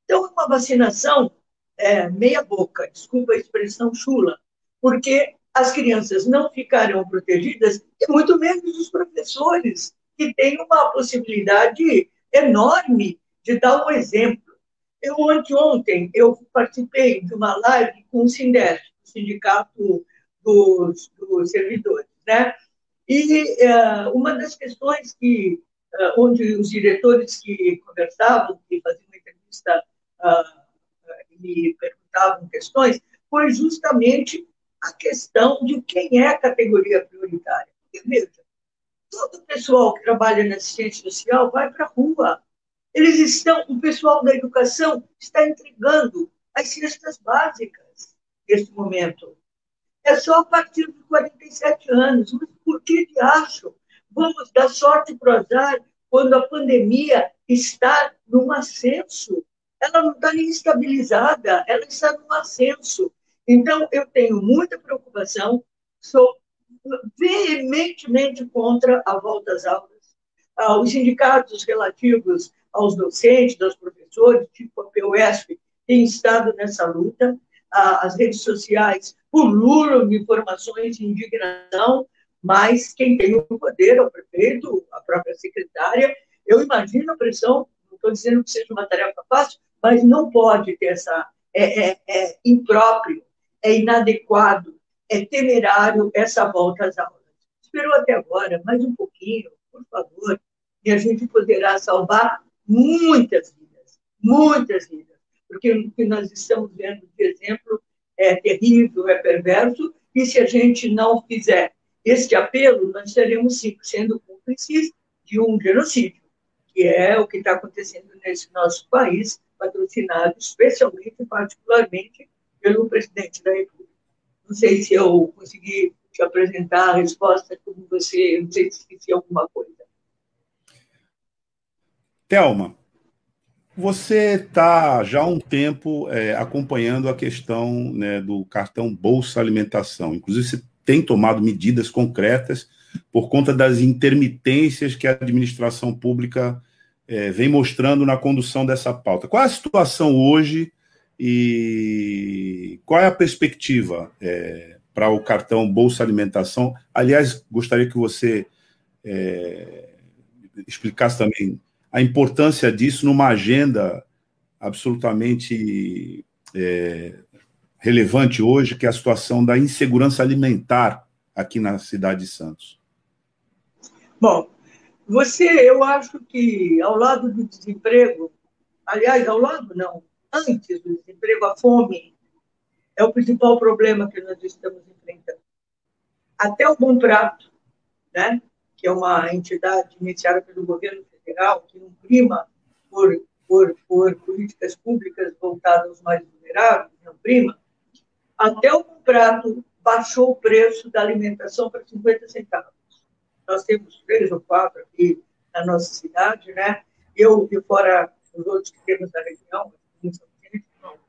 Então, uma vacinação é, meia boca, desculpa a expressão chula, porque as crianças não ficarão protegidas, e muito menos os professores, que têm uma possibilidade enorme de dar um exemplo. Eu, ontem, eu participei de uma live com o Sindeste, o Sindicato dos, dos Servidores, né? E uh, uma das questões que, uh, onde os diretores que conversavam, que faziam uma entrevista uh, me perguntavam questões, foi justamente a questão de quem é a categoria prioritária. Porque, veja, todo o pessoal que trabalha na assistência social vai para a rua. Eles estão, o pessoal da educação está entregando as cestas básicas neste momento. É só a partir de 47 anos. Mas por que de acho? Vamos dar sorte para o azar quando a pandemia está num ascenso. Ela não está nem estabilizada, ela está num ascenso. Então, eu tenho muita preocupação, sou veementemente contra a volta às aulas. Ah, os sindicatos relativos aos docentes, aos professores, tipo a PUESP, têm estado nessa luta. Ah, as redes sociais pululam de informações de indignação, mas quem tem o poder é o prefeito, a própria secretária. Eu imagino a pressão, não estou dizendo que seja uma tarefa fácil, mas não pode ter essa. É, é, é impróprio, é inadequado, é temerário essa volta às aulas. Esperou até agora, mais um pouquinho, por favor, e a gente poderá salvar muitas vidas, muitas vidas, porque o que nós estamos vendo de exemplo é terrível, é perverso, e se a gente não fizer este apelo, nós estaremos sim sendo cúmplices de um genocídio, que é o que está acontecendo nesse nosso país, patrocinado especialmente, particularmente, pelo presidente da República. Não sei se eu consegui te apresentar a resposta como você, não sei se esqueci alguma coisa. Thelma, você está já há um tempo é, acompanhando a questão né, do cartão Bolsa Alimentação. Inclusive, você tem tomado medidas concretas por conta das intermitências que a administração pública é, vem mostrando na condução dessa pauta. Qual é a situação hoje e qual é a perspectiva é, para o cartão Bolsa Alimentação? Aliás, gostaria que você é, explicasse também a importância disso numa agenda absolutamente é, relevante hoje, que é a situação da insegurança alimentar aqui na cidade de Santos. Bom, você, eu acho que ao lado do desemprego, aliás, ao lado não, antes do desemprego, a fome é o principal problema que nós estamos enfrentando. Até o Bom Prato, né, que é uma entidade iniciada pelo governo federal, que não prima por, por, por políticas públicas voltadas aos mais vulneráveis, não prima, até o prato baixou o preço da alimentação para 50 centavos. Nós temos três ou quatro aqui na nossa cidade, né? Eu, e fora os outros que temos na região,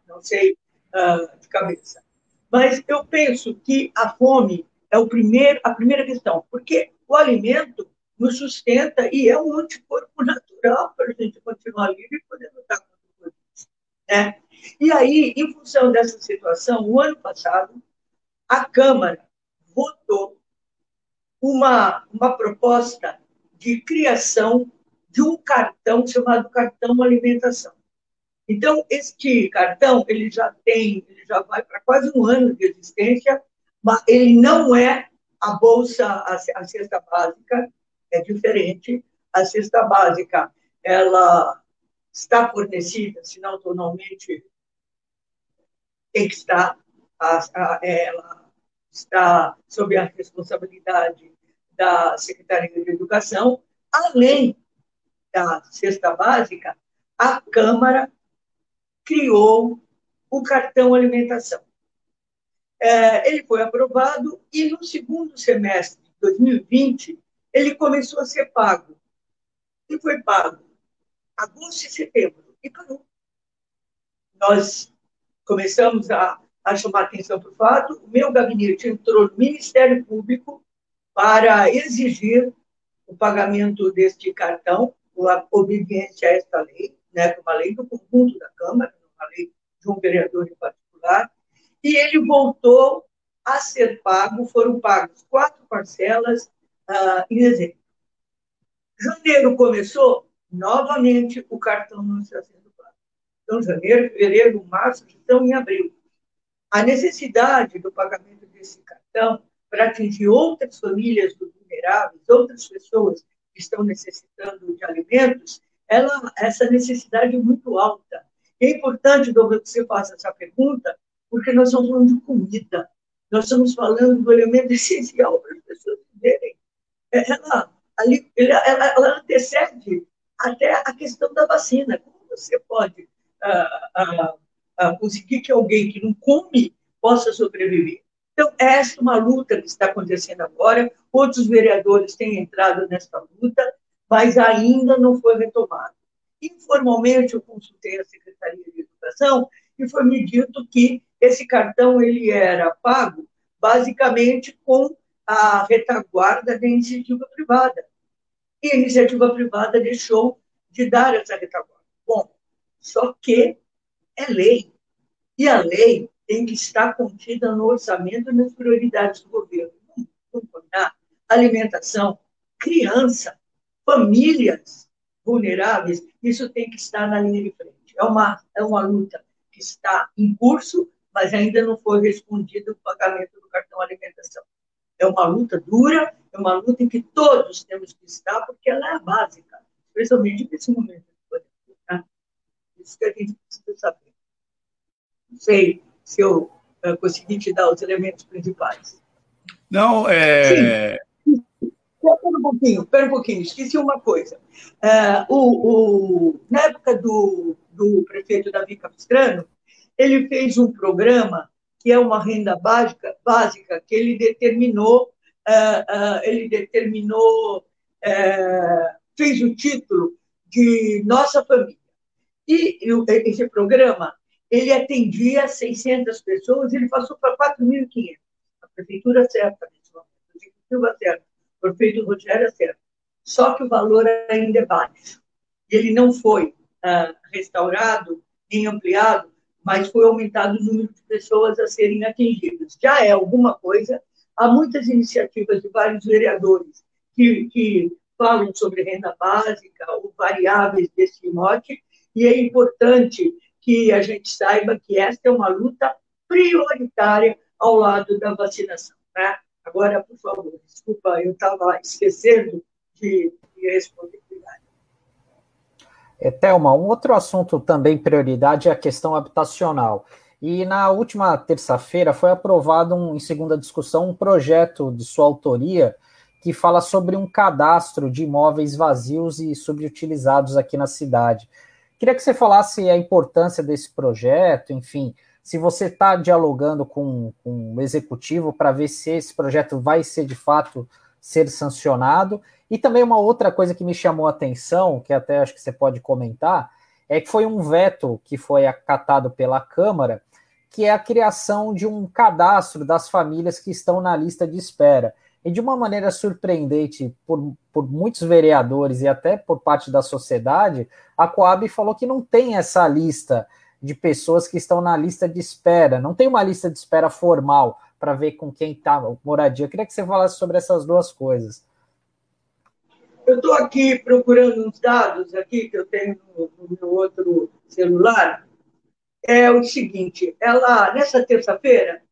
não, sei uh, de cabeça. Mas eu penso que a fome é o primeiro, a primeira questão, porque o alimento nos sustenta e é um anticorpo natural para a gente continuar livre e poder lutar contra o Covid. Né? E aí, em função dessa situação, o ano passado, a Câmara votou uma, uma proposta de criação de um cartão chamado cartão alimentação. Então, este cartão, ele já tem, ele já vai para quase um ano de existência, mas ele não é a bolsa, a, a cesta básica, é diferente. A cesta básica, ela está fornecida, se não totalmente, tem que estar, a, a, ela está sob a responsabilidade da Secretaria de Educação, além da cesta básica, a Câmara criou o cartão alimentação. É, ele foi aprovado e no segundo semestre de 2020 ele começou a ser pago. E foi pago agosto e setembro, e parou. Nós começamos a, a chamar atenção para o fato, o meu gabinete entrou no Ministério Público para exigir o pagamento deste cartão, a obediência a esta lei, né, uma lei do conjunto da Câmara, uma lei de um vereador em particular, e ele voltou a ser pago, foram pagos quatro parcelas uh, em dezembro. Janeiro começou, novamente o cartão não está sendo pago. Então, janeiro, fevereiro, março, estão em abril. A necessidade do pagamento desse cartão para atingir outras famílias vulneráveis, outras pessoas que estão necessitando de alimentos, ela, essa necessidade é muito alta. É importante, que você faça essa pergunta, porque nós estamos falando de comida. Nós estamos falando do elemento essencial para as pessoas viverem. Ela, ali, ela, ela antecede até a questão da vacina. Como você pode ah, ah, ah, conseguir que alguém que não come possa sobreviver? Então, esta é uma luta que está acontecendo agora. Outros vereadores têm entrado nesta luta, mas ainda não foi retomada. Informalmente, eu consultei a Secretaria de Educação e foi me dito que esse cartão ele era pago basicamente com a retaguarda da iniciativa privada. E a iniciativa privada deixou de dar essa retaguarda. Bom, só que é lei. E a lei tem que estar contida no orçamento e nas prioridades do governo. Combinar? Alimentação, criança, famílias vulneráveis, isso tem que estar na linha de frente. É uma, é uma luta que está em curso, mas ainda não foi respondido o pagamento do cartão alimentação. É uma luta dura, é uma luta em que todos temos que estar, porque ela é básica, especialmente nesse momento. Né? Isso que a gente precisa saber. Não sei se eu uh, consegui te dar os elementos principais. Não, é. Espera um pouquinho, espera um pouquinho, esqueci uma coisa. Uh, o, o, na época do, do prefeito Davi Capistrano, ele fez um programa que é uma renda básica, básica que ele determinou, uh, uh, ele determinou, uh, fez o título de Nossa Família. E esse programa, ele atendia 600 pessoas, ele passou para 4.500. A prefeitura certa, a executiva certa, o prefeito Rogério certo. Só que o valor ainda é baixo. Ele não foi restaurado nem ampliado mas foi aumentado o número de pessoas a serem atingidas. Já é alguma coisa. Há muitas iniciativas de vários vereadores que, que falam sobre renda básica ou variáveis desse mote, e é importante que a gente saiba que esta é uma luta prioritária ao lado da vacinação. Né? Agora, por favor, desculpa, eu estava esquecendo de, de responder. É, Thelma, um outro assunto também prioridade é a questão habitacional. E na última terça-feira foi aprovado um, em segunda discussão um projeto de sua autoria que fala sobre um cadastro de imóveis vazios e subutilizados aqui na cidade. Queria que você falasse a importância desse projeto, enfim, se você está dialogando com, com o executivo para ver se esse projeto vai ser de fato ser sancionado e também uma outra coisa que me chamou a atenção, que até acho que você pode comentar, é que foi um veto que foi acatado pela Câmara, que é a criação de um cadastro das famílias que estão na lista de espera. E de uma maneira surpreendente por, por muitos vereadores e até por parte da sociedade, a Coab falou que não tem essa lista de pessoas que estão na lista de espera, não tem uma lista de espera formal para ver com quem está moradia. Eu queria que você falasse sobre essas duas coisas. Eu estou aqui procurando uns dados aqui que eu tenho no, meu outro celular. É o seguinte, ela, nessa terça-feira,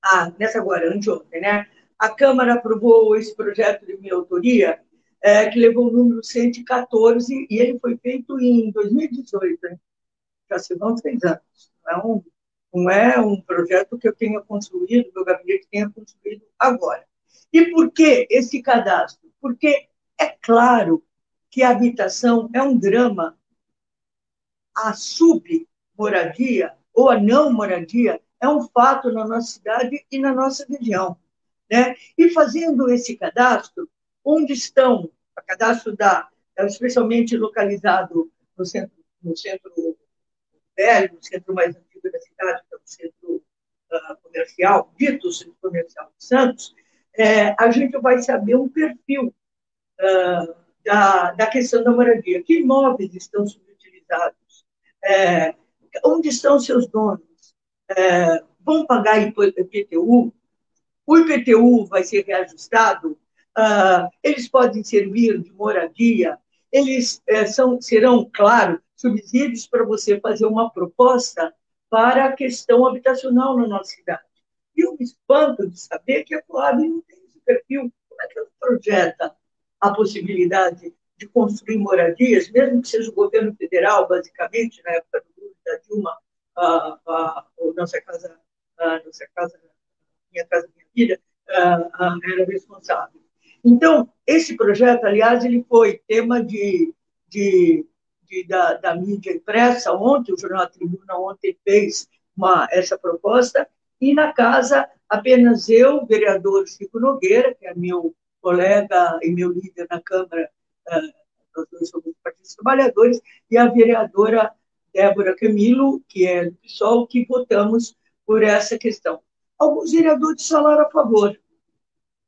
ah, nessa agora, anteontem, né? A Câmara aprovou esse projeto de minha autoria, é, que levou o número 114, e ele foi feito em 2018, hein? Já se vão três anos. Não é, não é um projeto que eu tenha construído, meu gabinete tenha construído agora. E por que esse cadastro? porque é claro que a habitação é um drama. A submoradia ou a não moradia é um fato na nossa cidade e na nossa região. Né? E fazendo esse cadastro, onde estão, o cadastro da, é especialmente localizado no centro, no centro velho, no centro mais antigo da cidade, que é o centro uh, comercial, dito centro comercial de Santos, é, a gente vai saber um perfil uh, da, da questão da moradia. Que imóveis estão subutilizados? É, onde estão seus donos? é, vão pagar IPTU, o IPTU vai ser reajustado, uh, eles podem servir de moradia, eles é, são, serão, claro, subsídios para você fazer uma proposta para a questão habitacional na nossa cidade. E eu me espanto de saber que a Coab não tem esse perfil. Como é que ela projeta a possibilidade de construir moradias, mesmo que seja o governo federal, basicamente, na época do, da Dilma, a, a, a nossa casa, a nossa casa, minha casa, minha vida, a, era responsável. Então, esse projeto, aliás, ele foi tema de, de, de da, da, mídia impressa ontem, o Jornal Tribuna ontem fez uma, essa proposta, e na casa apenas eu, o vereador Chico Nogueira, que é meu colega e meu líder na Câmara, nós dois somos partidos trabalhadores, e a vereadora Débora Camilo, que é do PSOL, que votamos por essa questão. Alguns vereadores falaram a favor,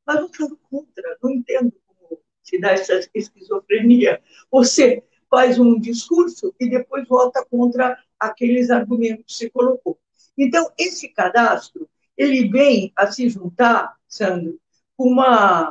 mas votaram contra. Não entendo como se dá essa esquizofrenia. Você faz um discurso e depois vota contra aqueles argumentos que você colocou. Então, esse cadastro, ele vem a se juntar, Sandro, com uma...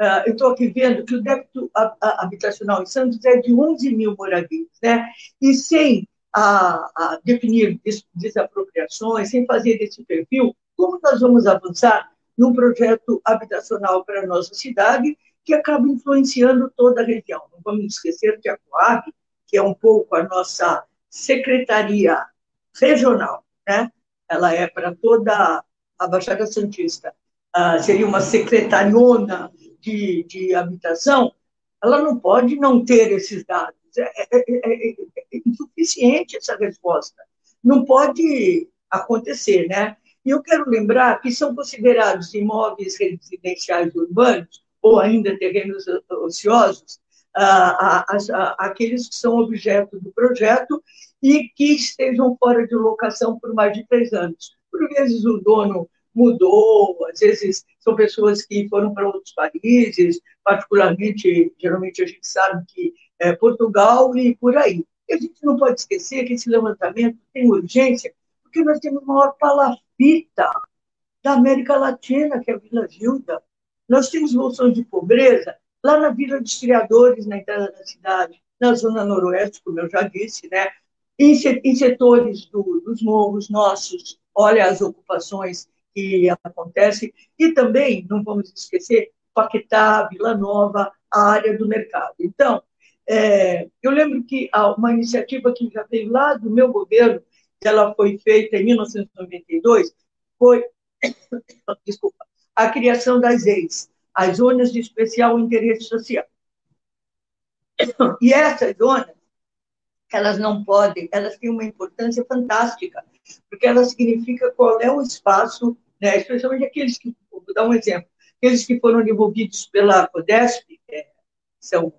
Uh, eu estou aqui vendo que o débito habitacional em Santos é de 11 mil moradias, né? E sem a, a definir desapropriações, sem fazer esse perfil, como nós vamos avançar num projeto habitacional para a nossa cidade que acaba influenciando toda a região? Não vamos esquecer que a Coab, que é um pouco a nossa secretaria regional, né? ela é para toda a Baixada Santista, uh, seria uma secretariona de, de habitação, ela não pode não ter esses dados. É, é, é, é, é insuficiente essa resposta. Não pode acontecer, né? E eu quero lembrar que são considerados imóveis residenciais urbanos, ou ainda terrenos ociosos, ah, aqueles que são objeto do projeto e que estejam fora de locação por mais de três anos. Por vezes o dono mudou, às vezes são pessoas que foram para outros países, particularmente, geralmente a gente sabe que é Portugal e por aí. E a gente não pode esquecer que esse levantamento tem urgência, porque nós temos a maior palafita da América Latina, que é a Vila Gilda. Nós temos bolsões de pobreza lá na Vila dos Criadores, na entrada da cidade, na zona noroeste, como eu já disse, né? em, setores do, dos morros nossos, olha as ocupações que acontecem, e também, não vamos esquecer, Paquetá, Vila Nova, a área do mercado. Então, é, eu lembro que uma iniciativa que já veio lá do meu governo, ela foi feita em 1992, foi, desculpa, a criação das EIs, as zonas de especial interesse social. E essas zonas, elas não podem, elas têm uma importância fantástica, porque ela significa qual é o espaço, né, especialmente aqueles que, vou dar um exemplo, aqueles que foram desenvolvidos pela CODESP, é, são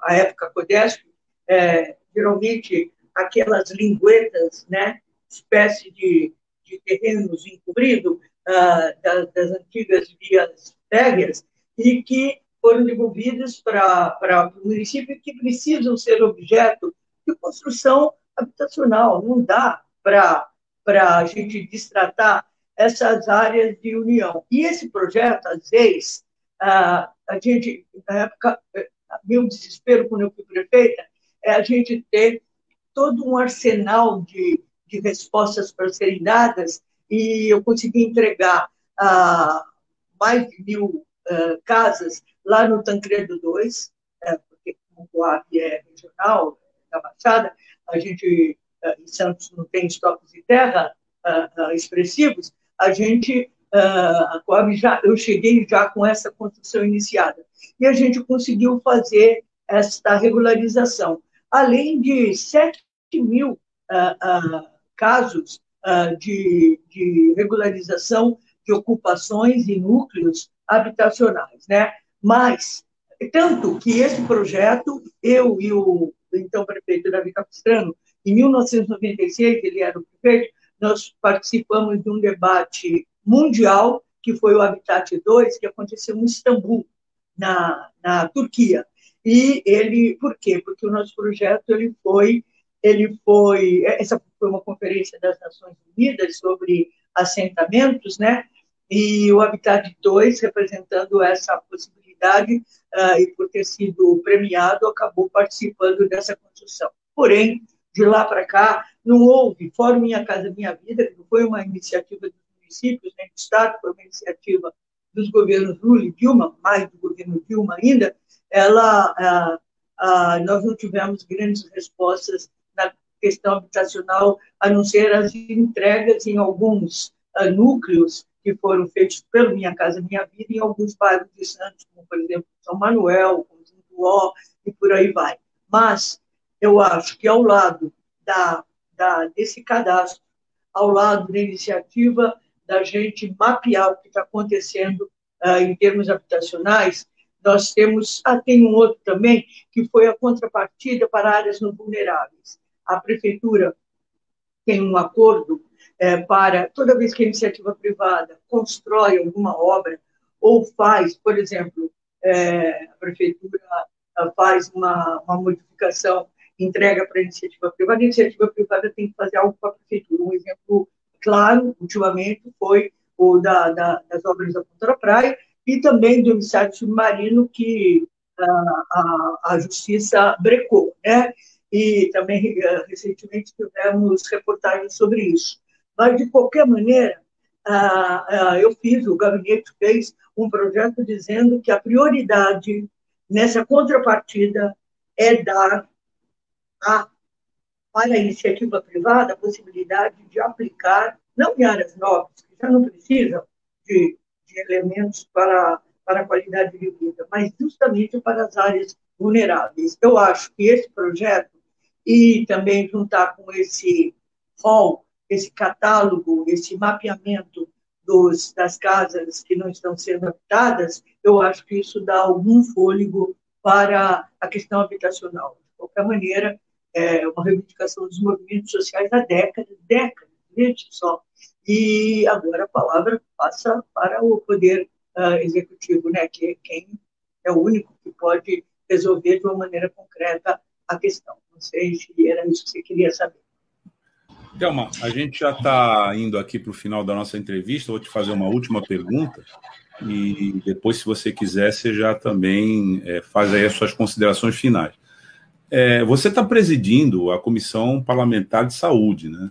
a época CODESP, é, geralmente aquelas linguetas, né, espécie de, de terrenos encobridos das, antigas vias férreas, e que foram devolvidas para o município que precisam ser objeto de construção habitacional. Não dá para a gente destratar essas áreas de união. E esse projeto, às vezes, a gente, na época, meu desespero quando eu fui prefeita, é a gente ter todo um arsenal de, de respostas para serem dadas e eu consegui entregar ah, mais de mil ah, casas lá no Tancredo 2, é, porque como o Coab é regional, da Baixada, a gente, ah, em Santos, não tem estoques de terra ah, expressivos, a gente, a Coab já, eu cheguei já com essa construção iniciada. E a gente conseguiu fazer esta regularização, além de 7 mil casos de, de regularização de ocupações e núcleos habitacionais, né? Mas, tanto que esse projeto, eu e o então prefeito Davi Capistrano, em 1996, ele era o prefeito, nós participamos de um debate mundial, que foi o Habitat 2, que aconteceu em Istambul, na, na Turquia. E ele, por quê? Porque o nosso projeto ele foi ele foi, essa foi uma conferência das Nações Unidas sobre assentamentos, né? E o Habitat 2, representando essa possibilidade, uh, e por ter sido premiado, acabou participando dessa construção. Porém, de lá para cá, não houve, fora Minha Casa Minha Vida, que foi uma iniciativa dos municípios, nem do Estado, foi uma iniciativa dos governos Lula e Dilma, mais do governo Dilma ainda, ela, ah, ah, nós não tivemos grandes respostas na questão habitacional, a não ser as entregas em alguns ah, núcleos que foram feitos pelo Minha Casa Minha Vida em alguns bairros de Santos, como, por exemplo, São Manuel, Conjunto e por aí vai. Mas eu acho que ao lado da, da, desse cadastro, ao lado da iniciativa da gente mapear o que está acontecendo uh, em termos habitacionais, nós temos, ah, tem um outro também, que foi a contrapartida para áreas não vulneráveis. A prefeitura tem um acordo é, para, toda vez que a iniciativa privada constrói alguma obra, ou faz, por exemplo, é, a prefeitura faz uma, uma modificação, entrega para a iniciativa privada, a iniciativa privada tem que fazer algo para a prefeitura. Um exemplo claro, ultimamente, foi o da, da, das obras da Ponta da Praia e também do emissário submarino que a, a, a Justiça brecou, né? E também, eh, recentemente, tivemos reportagens sobre isso. Mas, de qualquer maneira, eu fiz, o gabinete fez um projeto dizendo que a prioridade nessa contrapartida é dar a para a iniciativa privada a possibilidade de aplicar, não em áreas novas, que já não precisam de, de elementos para, para a qualidade de vida, mas justamente para as áreas vulneráveis. Eu acho que esse projeto, e também juntar com esse hall, esse catálogo, esse mapeamento dos, das casas que não estão sendo habitadas, eu acho que isso dá algum fôlego para a questão habitacional. De qualquer maneira, é uma reivindicação dos movimentos sociais há décadas, décadas, veja só. E agora a palavra passa para o poder uh, executivo, né, que é quem é o único que pode resolver de uma maneira concreta a questão. Não sei se era isso que você queria saber. Thelma, a gente já está indo aqui para o final da nossa entrevista. Vou te fazer uma última pergunta e depois, se você quiser, você já também é, faz aí as suas considerações finais. É, você está presidindo a Comissão Parlamentar de Saúde, né?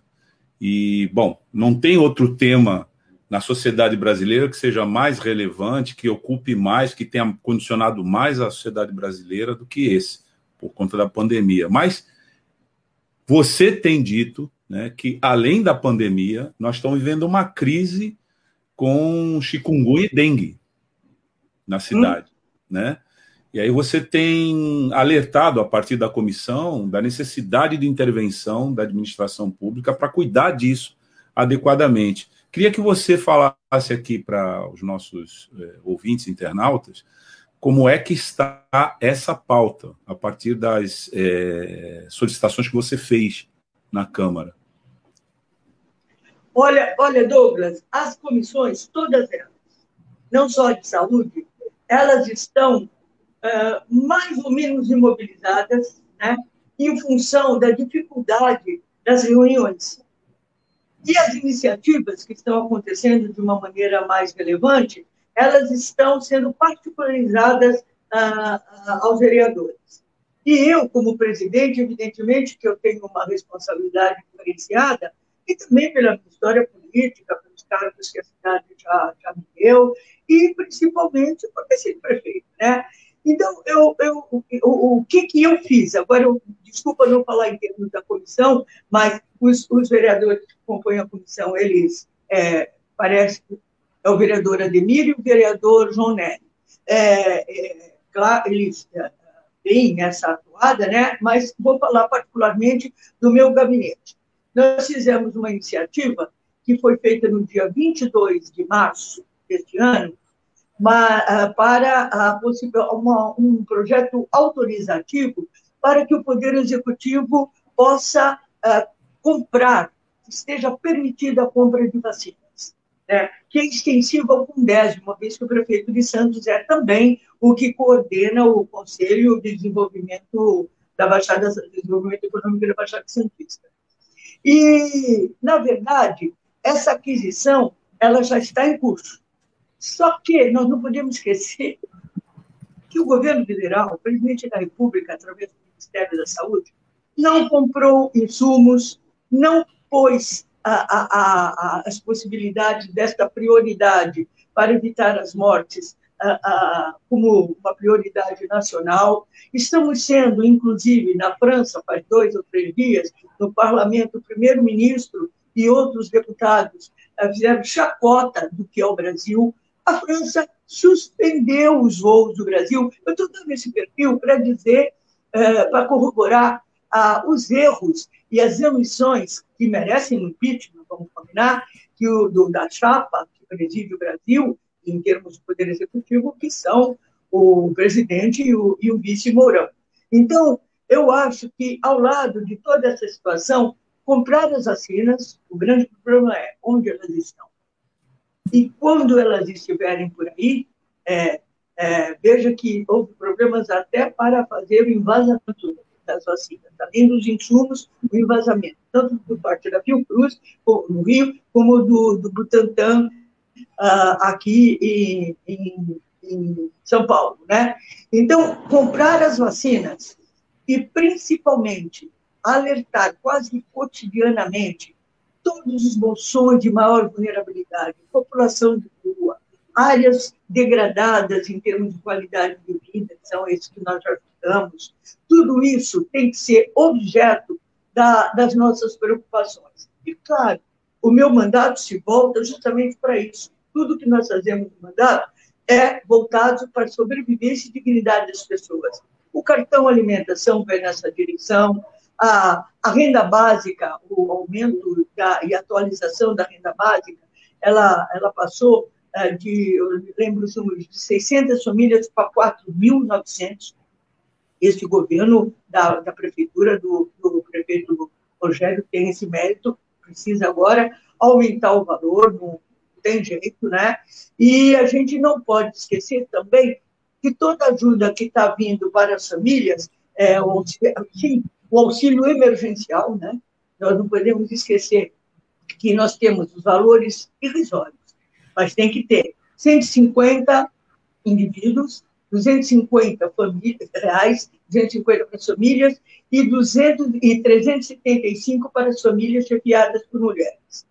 E, bom, não tem outro tema na sociedade brasileira que seja mais relevante, que ocupe mais, que tenha condicionado mais a sociedade brasileira do que esse, por conta da pandemia. Mas você tem dito né, que, além da pandemia, nós estamos vivendo uma crise com chikungunya e dengue na cidade, hum. né? E aí você tem alertado a partir da comissão da necessidade de intervenção da administração pública para cuidar disso adequadamente. Queria que você falasse aqui para os nossos é, ouvintes internautas como é que está essa pauta a partir das é, solicitações que você fez na Câmara. Olha, olha, Douglas, as comissões, todas elas, não só de saúde, elas estão uh, mais ou menos imobilizadas, né, em função da dificuldade das reuniões. E as iniciativas que estão acontecendo de uma maneira mais relevante, elas estão sendo particularizadas uh, aos vereadores. E eu, como presidente, evidentemente que eu tenho uma responsabilidade diferenciada, e também pela minha história política, pelos cargos que a cidade já, já me deu, e principalmente por ter sido prefeito, né? Então, eu, eu, o, que, que eu fiz? Agora, eu, desculpa não falar em termos da comissão, mas os, os vereadores que compõem a comissão, eles, é, parece que é o vereador Ademir e o vereador João Nery. É, é, claro, eles é, têm essa atuada, né? mas vou falar particularmente do meu gabinete. Nós fizemos uma iniciativa que foi feita no dia 22 de março deste ano, para uma, um projeto autorizativo para que o Poder Executivo possa uh, comprar, esteja permitida a compra de vacinas, né? que é extensiva ao Fundésio, uma vez que o prefeito de Santos é também o que coordena o Conselho de Desenvolvimento da Baixada Desenvolvimento Econômico da Baixada Santista. E, na verdade, essa aquisição ela já está em curso. Só que nós não podemos esquecer que o governo federal, o presidente da República, através do Ministério da Saúde, não comprou insumos, não pôs a, a, a, as possibilidades desta prioridade para evitar as mortes como uma prioridade nacional. Estamos sendo, inclusive, na França, faz dois ou três dias, no parlamento, o primeiro-ministro e outros deputados eh, fizeram chacota do que é o Brasil. A França suspendeu os voos do Brasil. Eu estou dando esse perfil para dizer, eh, para corroborar ah, os erros e as emissões que merecem um impeachment, vamos combinar, que o do, da chapa que preside o Brasil, em termos de poder executivo, que são o presidente e o, e o vice Mourão. Então, eu acho que, ao lado de toda essa situação, comprar as vacinas, o grande problema é onde elas estão. E quando elas estiverem por aí, é, é, veja que houve problemas até para fazer o envasamento das vacinas, além dos insumos, o envasamento, tanto por parte da Fiocruz, no Rio, como do, do Butantan, uh, aqui em, em, em São Paulo. Né? Então, comprar as vacinas e, principalmente, alertar quase cotidianamente todos os bolsões de maior vulnerabilidade, população de rua, áreas degradadas em termos de qualidade de vida, que são esses que nós já estudamos, tudo isso tem que ser objeto da, das nossas preocupações. E, claro, o meu mandato se volta justamente para isso. Tudo que nós fazemos no mandato é voltado para a sobrevivência e dignidade das pessoas. O cartão alimentação vai nessa direção, a, a renda básica, o aumento da, e atualização da renda básica, ela, ela passou é, de, eu lembro os números, de 600 famílias para 4.900. Esse governo da, da prefeitura, do, do prefeito Rogério, tem esse mérito, precisa agora aumentar o valor, não tem jeito, né? E a gente não pode esquecer também que toda ajuda que está vindo para as famílias, é, o, sim, o auxílio emergencial, né? Nós não podemos esquecer que nós temos os valores irrisórios, mas tem que ter 150 indivíduos, 250 famílias, reais, 250 para as famílias e, 200, e 375 para as famílias chefiadas por mulheres.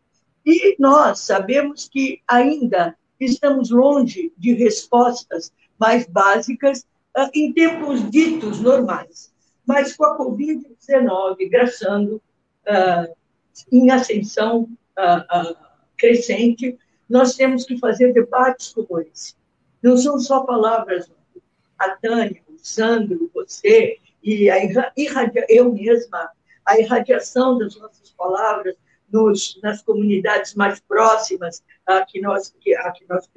E nós sabemos que ainda estamos longe de respostas mais básicas uh, em tempos ditos normais. Mas com a Covid-19 graçando uh, em ascensão uh, crescente, nós temos que fazer debates como esse. Não são só palavras, a Tânia, o Sandro, você, e a irradia, eu mesma, a irradiação das nossas palavras nos, nas comunidades mais próximas a que nós, a que nós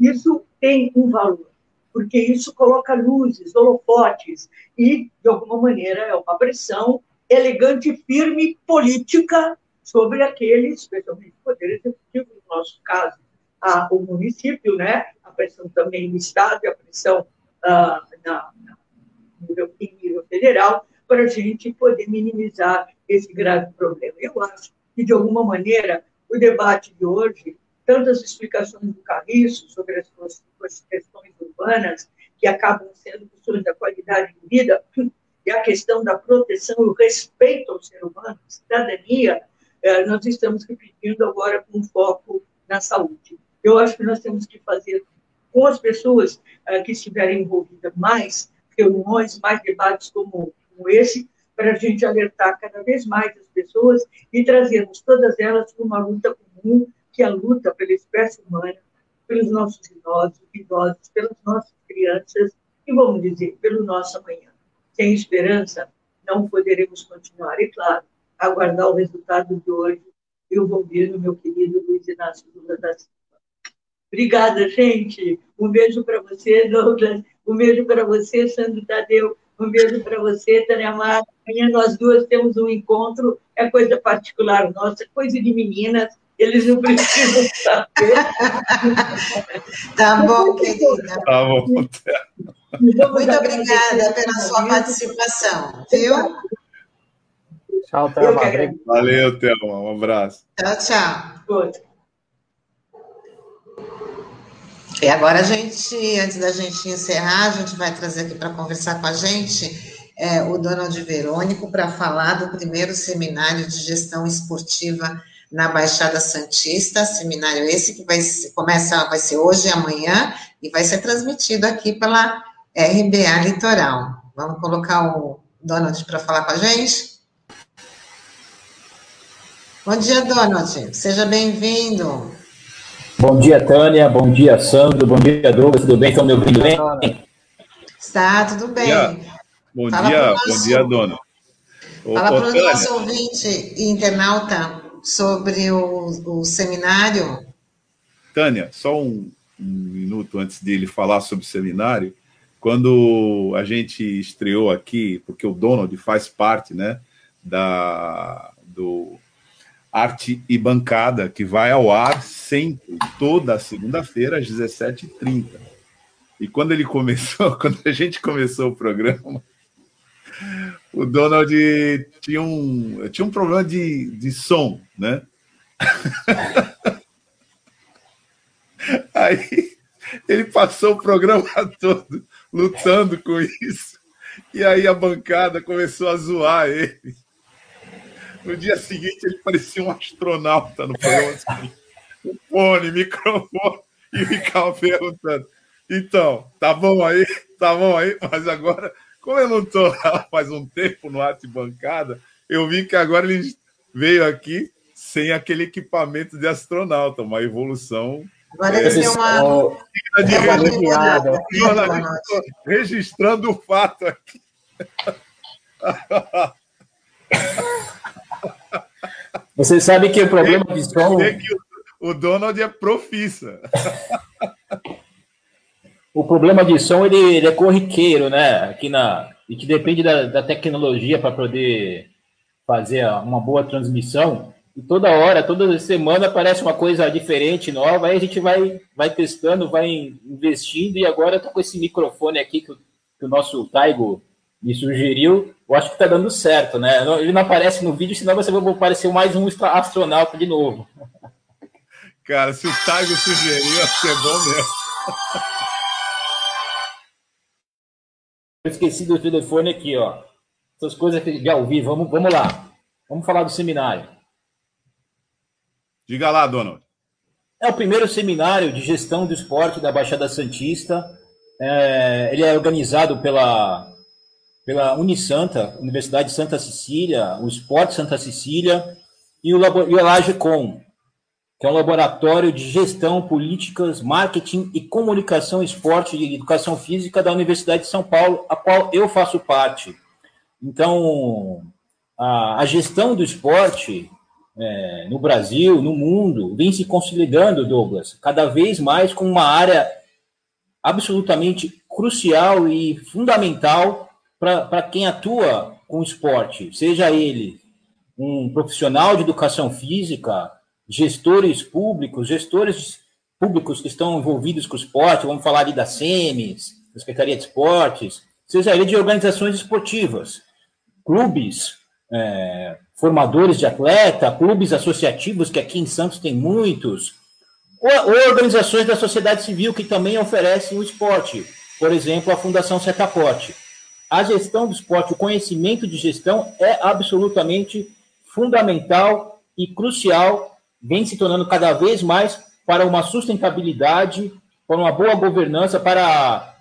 isso tem um valor, porque isso coloca luzes, holofotes, e, de alguma maneira, é uma pressão elegante firme política sobre aqueles, especialmente o Poder Executivo, no nosso caso, a, o município, né? a pressão também no Estado e a pressão ah, na, na, nível, em nível federal, para a gente poder minimizar esse grave problema. Eu acho que, de alguma maneira, o debate de hoje, tanto as explicações do Carriço sobre as questões urbanas, que acabam sendo questões da qualidade de vida, e a questão da proteção e o respeito ao ser humano, cidadania, eh, nós estamos repetindo agora com foco na saúde. Eu acho que nós temos que fazer com as pessoas eh, que estiverem envolvidas mais reuniões, mais debates como esse, para a gente alertar cada vez mais as pessoas e trazermos todas elas para uma luta comum, que a luta pela espécie humana, pelos nossos idosos, idosos, pelas nossas crianças e, vamos dizer, pelo nosso amanhã. Sem esperança, não poderemos continuar. E, claro, aguardar o resultado de hoje e o governo, meu querido Luiz Inácio Lula da Silva. Obrigada, gente. Um beijo para você, Douglas. Um beijo para você, Sandro Tadeu. Um beijo para você, Tânia Mar. Amanhã nós duas temos um encontro. É coisa particular nossa, coisa de meninas. Eles não precisam saber. tá bom, querida. Tá bom. Muito obrigada pela sua participação, viu? Tchau, Thelma. Valeu, Thelma. Um abraço. Tchau, tchau. E agora a gente, antes da gente encerrar, a gente vai trazer aqui para conversar com a gente é, o Donald Verônico para falar do primeiro seminário de gestão esportiva na Baixada Santista, seminário esse que vai começa vai ser hoje e amanhã e vai ser transmitido aqui pela RBA Litoral. Vamos colocar o Donald para falar com a gente? Bom dia, Donald. Seja bem-vindo. Bom dia, Tânia. Bom dia, Sandro. Bom dia, Douglas. Tudo bem? Estão me ouvindo bem? Está, tudo bem. Bom Fala dia, nosso... bom dia, dona. Fala para o nosso ouvinte e internauta sobre o, o seminário. Tânia, só um, um minuto antes dele falar sobre o seminário. Quando a gente estreou aqui, porque o Donald faz parte né, da, do Arte e Bancada, que vai ao ar sempre, toda segunda-feira, às 17h30. E quando ele começou, quando a gente começou o programa, o Donald tinha um, tinha um problema de, de som, né? Aí ele passou o programa todo lutando com isso. E aí a bancada começou a zoar ele. No dia seguinte ele parecia um astronauta no programa. O fone, microfone, e ficava perguntando. Então, tá bom aí? Tá bom aí? Mas agora como eu não estou faz um tempo no arte bancada, eu vi que agora ele veio aqui sem aquele equipamento de astronauta, uma evolução. Agora ele deu uma. registrando o fato aqui. Você sabe que o problema de som. o Donald é profissa. o problema de som ele, ele, é corriqueiro, né? Aqui na e que depende da, da tecnologia para poder fazer uma boa transmissão. E toda hora, toda semana aparece uma coisa diferente, nova. Aí a gente vai, vai testando, vai investindo. E agora eu tô com esse microfone aqui que, que o nosso Taigo me sugeriu. Eu acho que está dando certo, né? Ele não aparece no vídeo, senão você vai aparecer mais um astronauta de novo. Cara, se o Taigo sugeriu, acho que é bom mesmo. Eu esqueci do telefone aqui, ó. Essas coisas que já ouvi. Vamos, vamos lá. Vamos falar do seminário. Diga lá, Donald. É o primeiro seminário de gestão do esporte da Baixada Santista. É, ele é organizado pela, pela Unisanta, Universidade de Santa Cecília, o Esporte Santa Cecília e o, e o Elagecom, que é um laboratório de gestão, políticas, marketing e comunicação, esporte e educação física da Universidade de São Paulo, a qual eu faço parte. Então, a, a gestão do esporte é, no Brasil, no mundo, vem se consolidando, Douglas, cada vez mais como uma área absolutamente crucial e fundamental para quem atua com esporte, seja ele um profissional de educação física, gestores públicos, gestores públicos que estão envolvidos com o esporte, vamos falar ali da SEMES, da Secretaria de Esportes, seja ele de organizações esportivas, clubes, é, formadores de atleta, clubes associativos, que aqui em Santos tem muitos, ou, ou, organizações da sociedade civil que também oferecem o esporte, por exemplo, a Fundação Setaporte. A gestão do esporte, o conhecimento de gestão é absolutamente fundamental e crucial vem se tornando cada vez mais para uma sustentabilidade, para uma boa governança, para,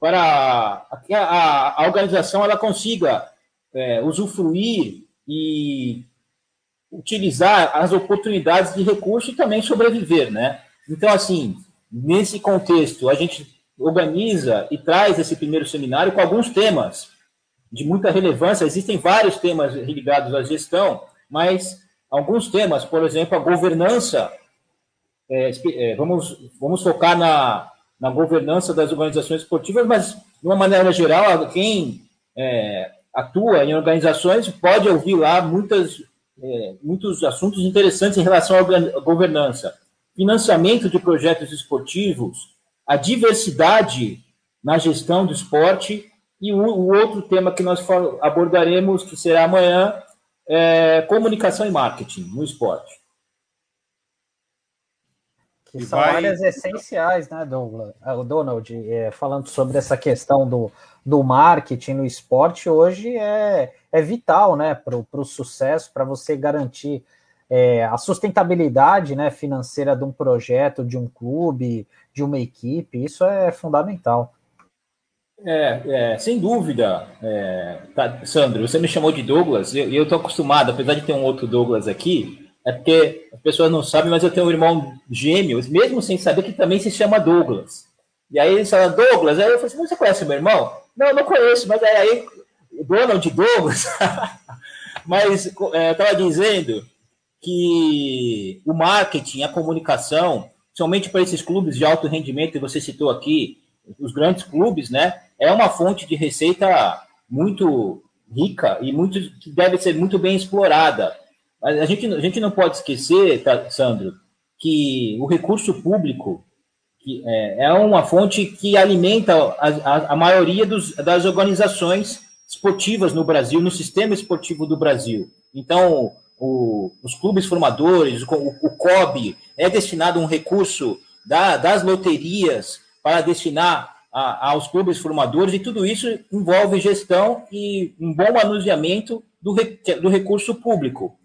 para que a, a organização ela consiga é, usufruir e utilizar as oportunidades de recurso e também sobreviver, né? Então, assim, nesse contexto, a gente organiza e traz esse primeiro seminário com alguns temas de muita relevância. Existem vários temas ligados à gestão, mas alguns temas, por exemplo, a governança. É, é, vamos, vamos focar na, na governança das organizações esportivas, mas, de uma maneira geral, quem é, atua em organizações pode ouvir lá muitas, é, muitos assuntos interessantes em relação à governança. Financiamento de projetos esportivos, a diversidade na gestão do esporte. E o, o outro tema que nós abordaremos, que será amanhã, é comunicação e marketing no esporte. Que são vai... áreas essenciais, né, Douglas? Ah, o Donald, é, falando sobre essa questão do, do marketing no esporte, hoje é, é vital né, para o sucesso, para você garantir é, a sustentabilidade né, financeira de um projeto, de um clube, de uma equipe, isso é fundamental. É, é sem dúvida, é, tá, Sandro, você me chamou de Douglas, e eu estou acostumado, apesar de ter um outro Douglas aqui, é porque as pessoas não sabem, mas eu tenho um irmão gêmeo, mesmo sem saber que também se chama Douglas. E aí eles falam, Douglas, aí eu falei assim, você conhece meu irmão? Não, não conheço, mas aí, Donald Douglas, mas é, estava dizendo que o marketing, a comunicação, somente para esses clubes de alto rendimento que você citou aqui, os grandes clubes, né, é uma fonte de receita muito rica e muito que deve ser muito bem explorada. Mas a gente, a gente não pode esquecer, tá, Sandro, que o recurso público é, é uma fonte que alimenta a, a, a maioria dos, das organizações esportivas no Brasil, no sistema esportivo do Brasil. Então, o, os clubes formadores, o, o, COB, é destinado um recurso da, das loterias para destinar a, aos clubes formadores, e tudo isso envolve gestão e um bom manuseamento do, do recurso público.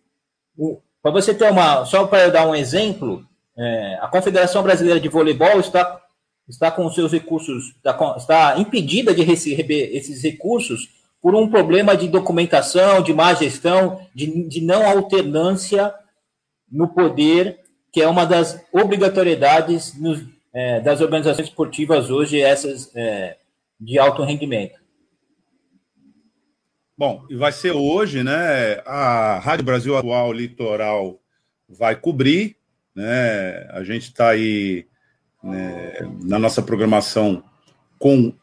Para você ter uma. Só para eu dar um exemplo, é, a Confederação Brasileira de Voleibol está, está com seus recursos, está, está impedida de receber esses recursos por um problema de documentação, de má gestão, de, de não alternância no poder, que é uma das obrigatoriedades nos, é, das organizações esportivas hoje, essas é, de alto rendimento. Bom, e vai ser hoje, né? A Rádio Brasil Atual Litoral vai cobrir, né? A gente está aí né, na nossa programação com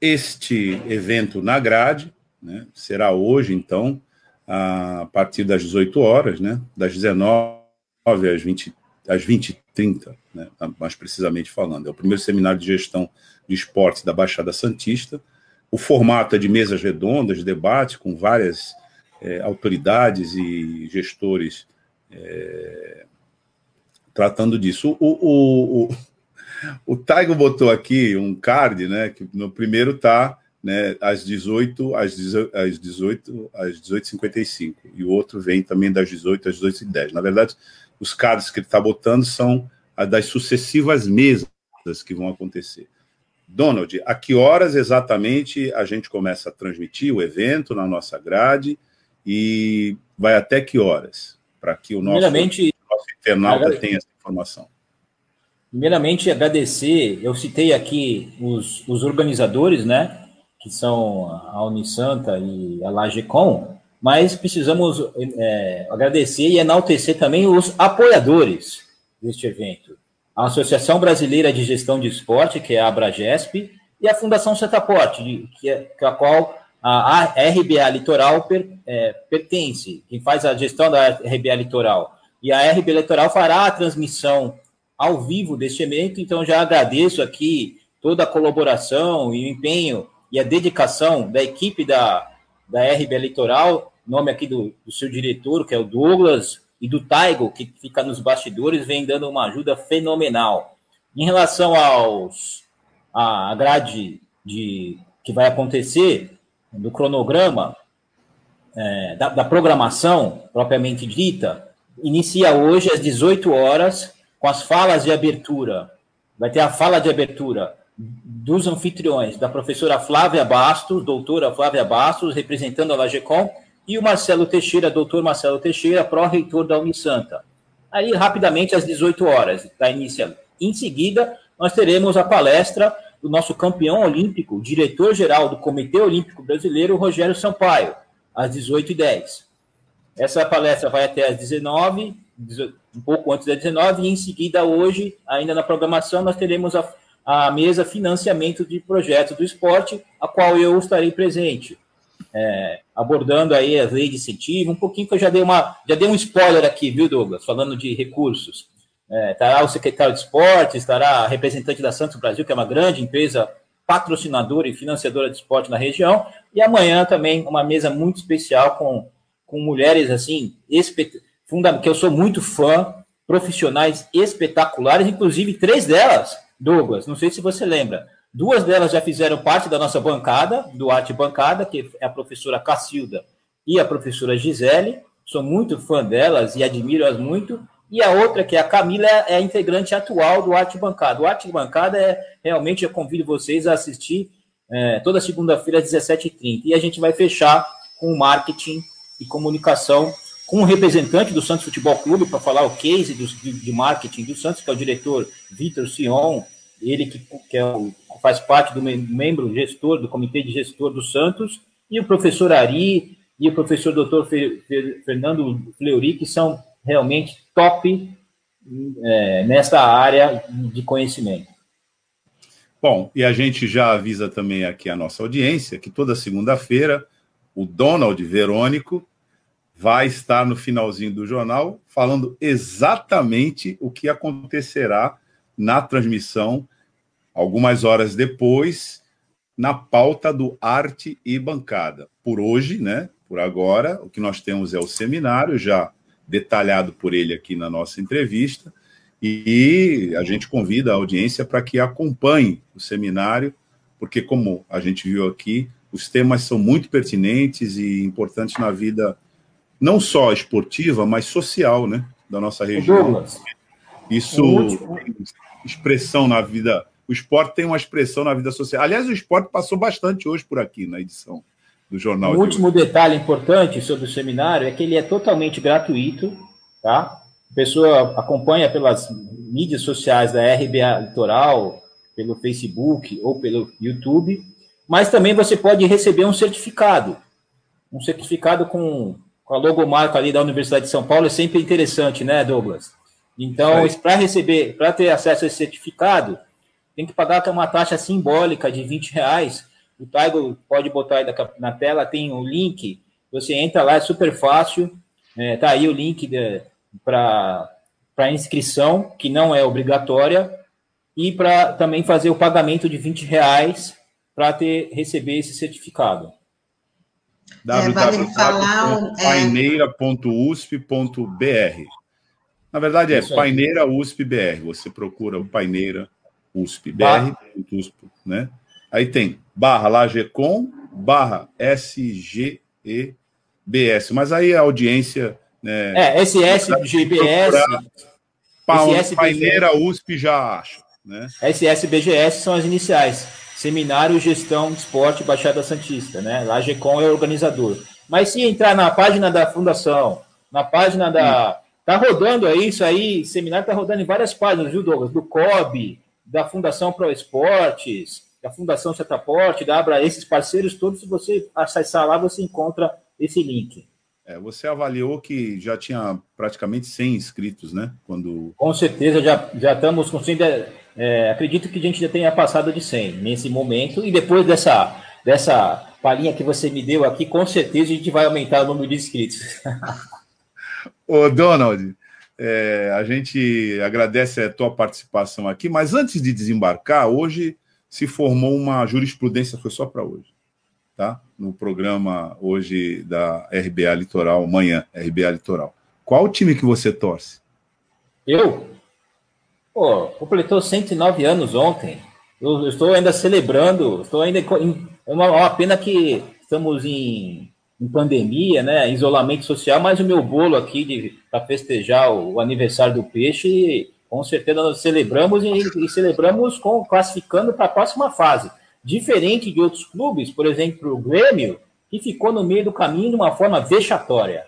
este evento na grade, né? Será hoje, então, a partir das 18 horas, né? Das 19 às 20 às 20h30, né? mais precisamente falando. É o primeiro seminário de gestão de esportes da Baixada Santista o formato é de mesas redondas, de debate com várias é, autoridades e gestores é, tratando disso. O, o, o, o Taigo botou aqui um card, né? Que no primeiro está né, às 18, às 18, às 18, às 18h55, e o outro vem também das 18 às 18h10. Na verdade, os cards que ele está botando são das sucessivas mesas que vão acontecer. Donald, a que horas exatamente a gente começa a transmitir o evento na nossa grade e vai até que horas? Para que o nosso, Primeiramente, nosso internauta tenha essa informação. Primeiramente, agradecer, eu citei aqui os, os organizadores, né, que são a Unisanta e a Lagecom, mas precisamos é, agradecer e enaltecer também os apoiadores deste evento a Associação Brasileira de Gestão de Esporte, que é a Abragesp, e a Fundação Setaporte, que é, que é a qual a RBA Litoral per, é, pertence, quem faz a gestão da RBA Litoral. E a RBA Litoral fará a transmissão ao vivo deste evento, então já agradeço aqui toda a colaboração e o empenho e a dedicação da equipe da, da RBA Litoral, nome aqui do, do seu diretor, que é o Douglas, e do Taigo, que fica nos bastidores, vem dando uma ajuda fenomenal. Em relação aos a grade de que vai acontecer do cronograma é, da, da, programação propriamente dita, inicia hoje às 18 horas com as falas de abertura. Vai ter a fala de abertura dos anfitriões, da professora Flávia Bastos, doutora Flávia Bastos, representando a Lagecom, e o Marcelo Teixeira, doutor Marcelo Teixeira, pró-reitor da Unisanta. Aí, rapidamente, às 18 horas, está iniciando. Em seguida, nós teremos a palestra do nosso campeão olímpico, diretor-geral do Comitê Olímpico Brasileiro, Rogério Sampaio, às 18h10. Essa palestra vai até às 19 um pouco antes das 19 e em seguida, hoje, ainda na programação, nós teremos a, a mesa financiamento de projetos do esporte, a qual eu estarei presente é, abordando aí as leis de incentivo, um pouquinho que eu já dei uma já dei um spoiler aqui, viu, Douglas, falando de recursos. É, estará o secretário de esportes, estará representante da Santos Brasil, que é uma grande empresa patrocinadora e financiadora de esporte na região. E amanhã também uma mesa muito especial com, com mulheres assim, que eu sou muito fã, profissionais espetaculares, inclusive três delas, Douglas, não sei se você lembra. Duas delas já fizeram parte da nossa bancada, do Arte Bancada, que é a professora Cacilda e a professora Gisele. Sou muito fã delas e admiro-as muito. E a outra, que é a Camila, é a integrante atual do Arte Bancada. O Arte Bancada é realmente, eu convido vocês a assistir é, toda segunda-feira às 17h30. E a gente vai fechar com marketing e comunicação com um representante do Santos Futebol Clube para falar o case do, de, de, marketing do Santos, que é o diretor Vitor Sion, ele que, que é o, faz parte do membro gestor do comitê de gestor do Santos, e o professor Ari e o professor doutor Fernando Fleury, que são realmente top é, nessa área de conhecimento. Bom, e a gente já avisa também aqui a nossa audiência que toda segunda-feira o Donald Verônico vai estar no finalzinho do jornal falando exatamente o que acontecerá na transmissão, algumas horas depois, na pauta do Arte e Bancada. Por hoje, né? Por agora, o que nós temos é o seminário já detalhado por ele aqui na nossa entrevista. E a gente convida a audiência para que acompanhe o seminário, porque, como a gente viu aqui, os temas são muito pertinentes e importantes na vida, não só esportiva, mas social, né? Da nossa região. Douglas, Isso tem expressão na vida. O esporte tem uma expressão na vida social. Aliás, o esporte passou bastante hoje por aqui na edição do jornal. O último hoje. detalhe importante sobre o seminário é que ele é totalmente gratuito, tá? A pessoa acompanha pelas mídias sociais da RBA Litoral, pelo Facebook ou pelo YouTube, mas também você pode receber um certificado. Um certificado com, com a logomarca ali da Universidade de São Paulo é sempre interessante, né, Douglas? Então, para receber, para ter acesso a esse certificado, tem que pagar uma taxa simbólica de 20 reais o Taigo pode botar aí na tela, tem o um link. Você entra lá, é super fácil. É, tá aí o link para inscrição, que não é obrigatória, e para também fazer o pagamento de 20 reais para ter receber esse certificado. É, www.paineira.usp.br Na verdade é Paineira USP BR. Você procura o Paineira USP BR, né? Aí tem barra Lagecom, barra SGEBS. Mas aí a audiência. Né, é, SSGBS. Paineira USP já acha. Né? SSBGS são as iniciais. Seminário Gestão de Esporte Baixada Santista, né? Lagecom é o organizador. Mas se entrar na página da fundação, na página da. Tá rodando aí, isso aí, seminário tá rodando em várias páginas, viu, Douglas? Do COB, da Fundação Pro Esportes, da Fundação Setaporte, da Abra, esses parceiros todos, se você acessar lá, você encontra esse link. É, você avaliou que já tinha praticamente 100 inscritos, né? Quando... Com certeza, já, já estamos com 100. É, acredito que a gente já tenha passado de 100 nesse momento, e depois dessa, dessa palhinha que você me deu aqui, com certeza a gente vai aumentar o número de inscritos. Ô, Donald, é, a gente agradece a tua participação aqui, mas antes de desembarcar, hoje se formou uma jurisprudência, foi só para hoje, tá? No programa hoje da RBA Litoral, amanhã, RBA Litoral. Qual time que você torce? Eu? Pô, completou 109 anos ontem. Eu, estou ainda celebrando, estou ainda. Em, é uma, uma pena que estamos em, em pandemia, né? Isolamento social, mas o meu bolo aqui para festejar o, o aniversário do peixe com certeza nós celebramos e, e celebramos com classificando para a próxima fase. Diferente de outros clubes, por exemplo, o Grêmio, que ficou no meio do caminho de uma forma vexatória.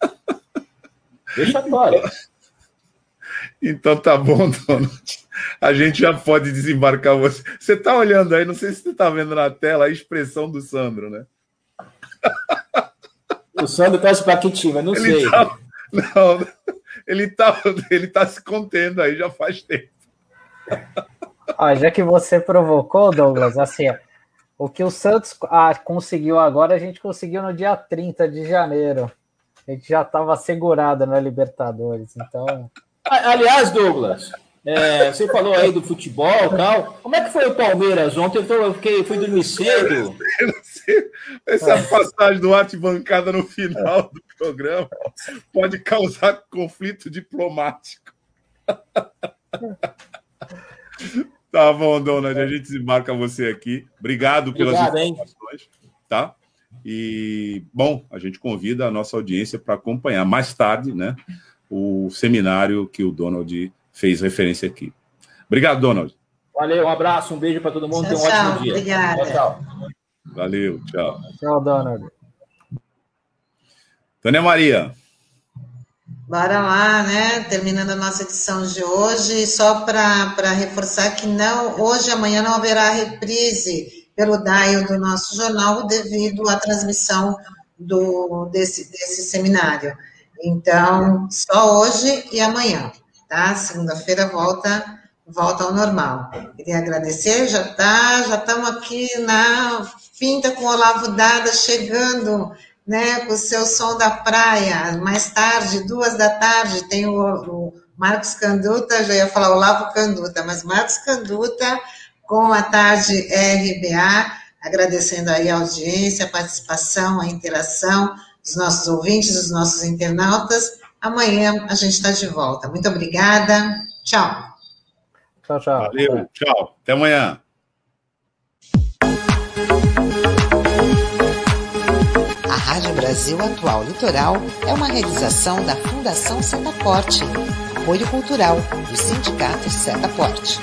vexatória. Então tá bom, Donald. A gente já pode desembarcar você. Você está olhando aí, não sei se você está vendo na tela a expressão do Sandro, né? O Sandro parece para que time, não Ele sei. Tá... Não, ele tá, ele tá se contendo aí já faz tempo. Ah, já que você provocou, Douglas, assim, o que o Santos ah, conseguiu agora, a gente conseguiu no dia 30 de janeiro. A gente já estava segurado na Libertadores, então. Aliás, Douglas, É, você falou aí do futebol e tal. Como é que foi o Palmeiras ontem? Eu fiquei, fui dormir cedo. Essa passagem do arte bancada no final do programa pode causar conflito diplomático. Tá bom, Donald, a gente marca você aqui. Obrigado pelas Obrigado, informações, hein? tá? E bom, a gente convida a nossa audiência para acompanhar mais tarde, né, o seminário que o Donald fez referência aqui. Obrigado, Donald. Valeu, um abraço, um beijo para todo mundo, tchau, um ótimo tchau, dia. Obrigada. Tchau, tchau. Valeu, tchau. Tchau, Donald. Tânia Maria. Bora lá, né? Terminando a nossa edição de hoje, só para reforçar que não, hoje amanhã não haverá reprise pelo DAIO do nosso jornal devido à transmissão do, desse, desse seminário. Então, só hoje e amanhã, tá? Segunda-feira volta volta ao normal. Queria agradecer, já tá, já estamos aqui na finta com o Olavo Dada chegando né, com o seu som da praia. Mais tarde, duas da tarde, tem o, o Marcos Canduta, já ia falar Olavo Canduta, mas Marcos Canduta com a tarde RBA, agradecendo aí a audiência, a participação, a interação dos nossos ouvintes, dos nossos internautas. Amanhã a gente está de volta. Muito obrigada. Tchau. Tchau, tchau. Valeu, tchau. Até amanhã. Rádio Brasil Atual Litoral é uma realização da Fundação Setaporte, apoio cultural do Sindicato Setaporte.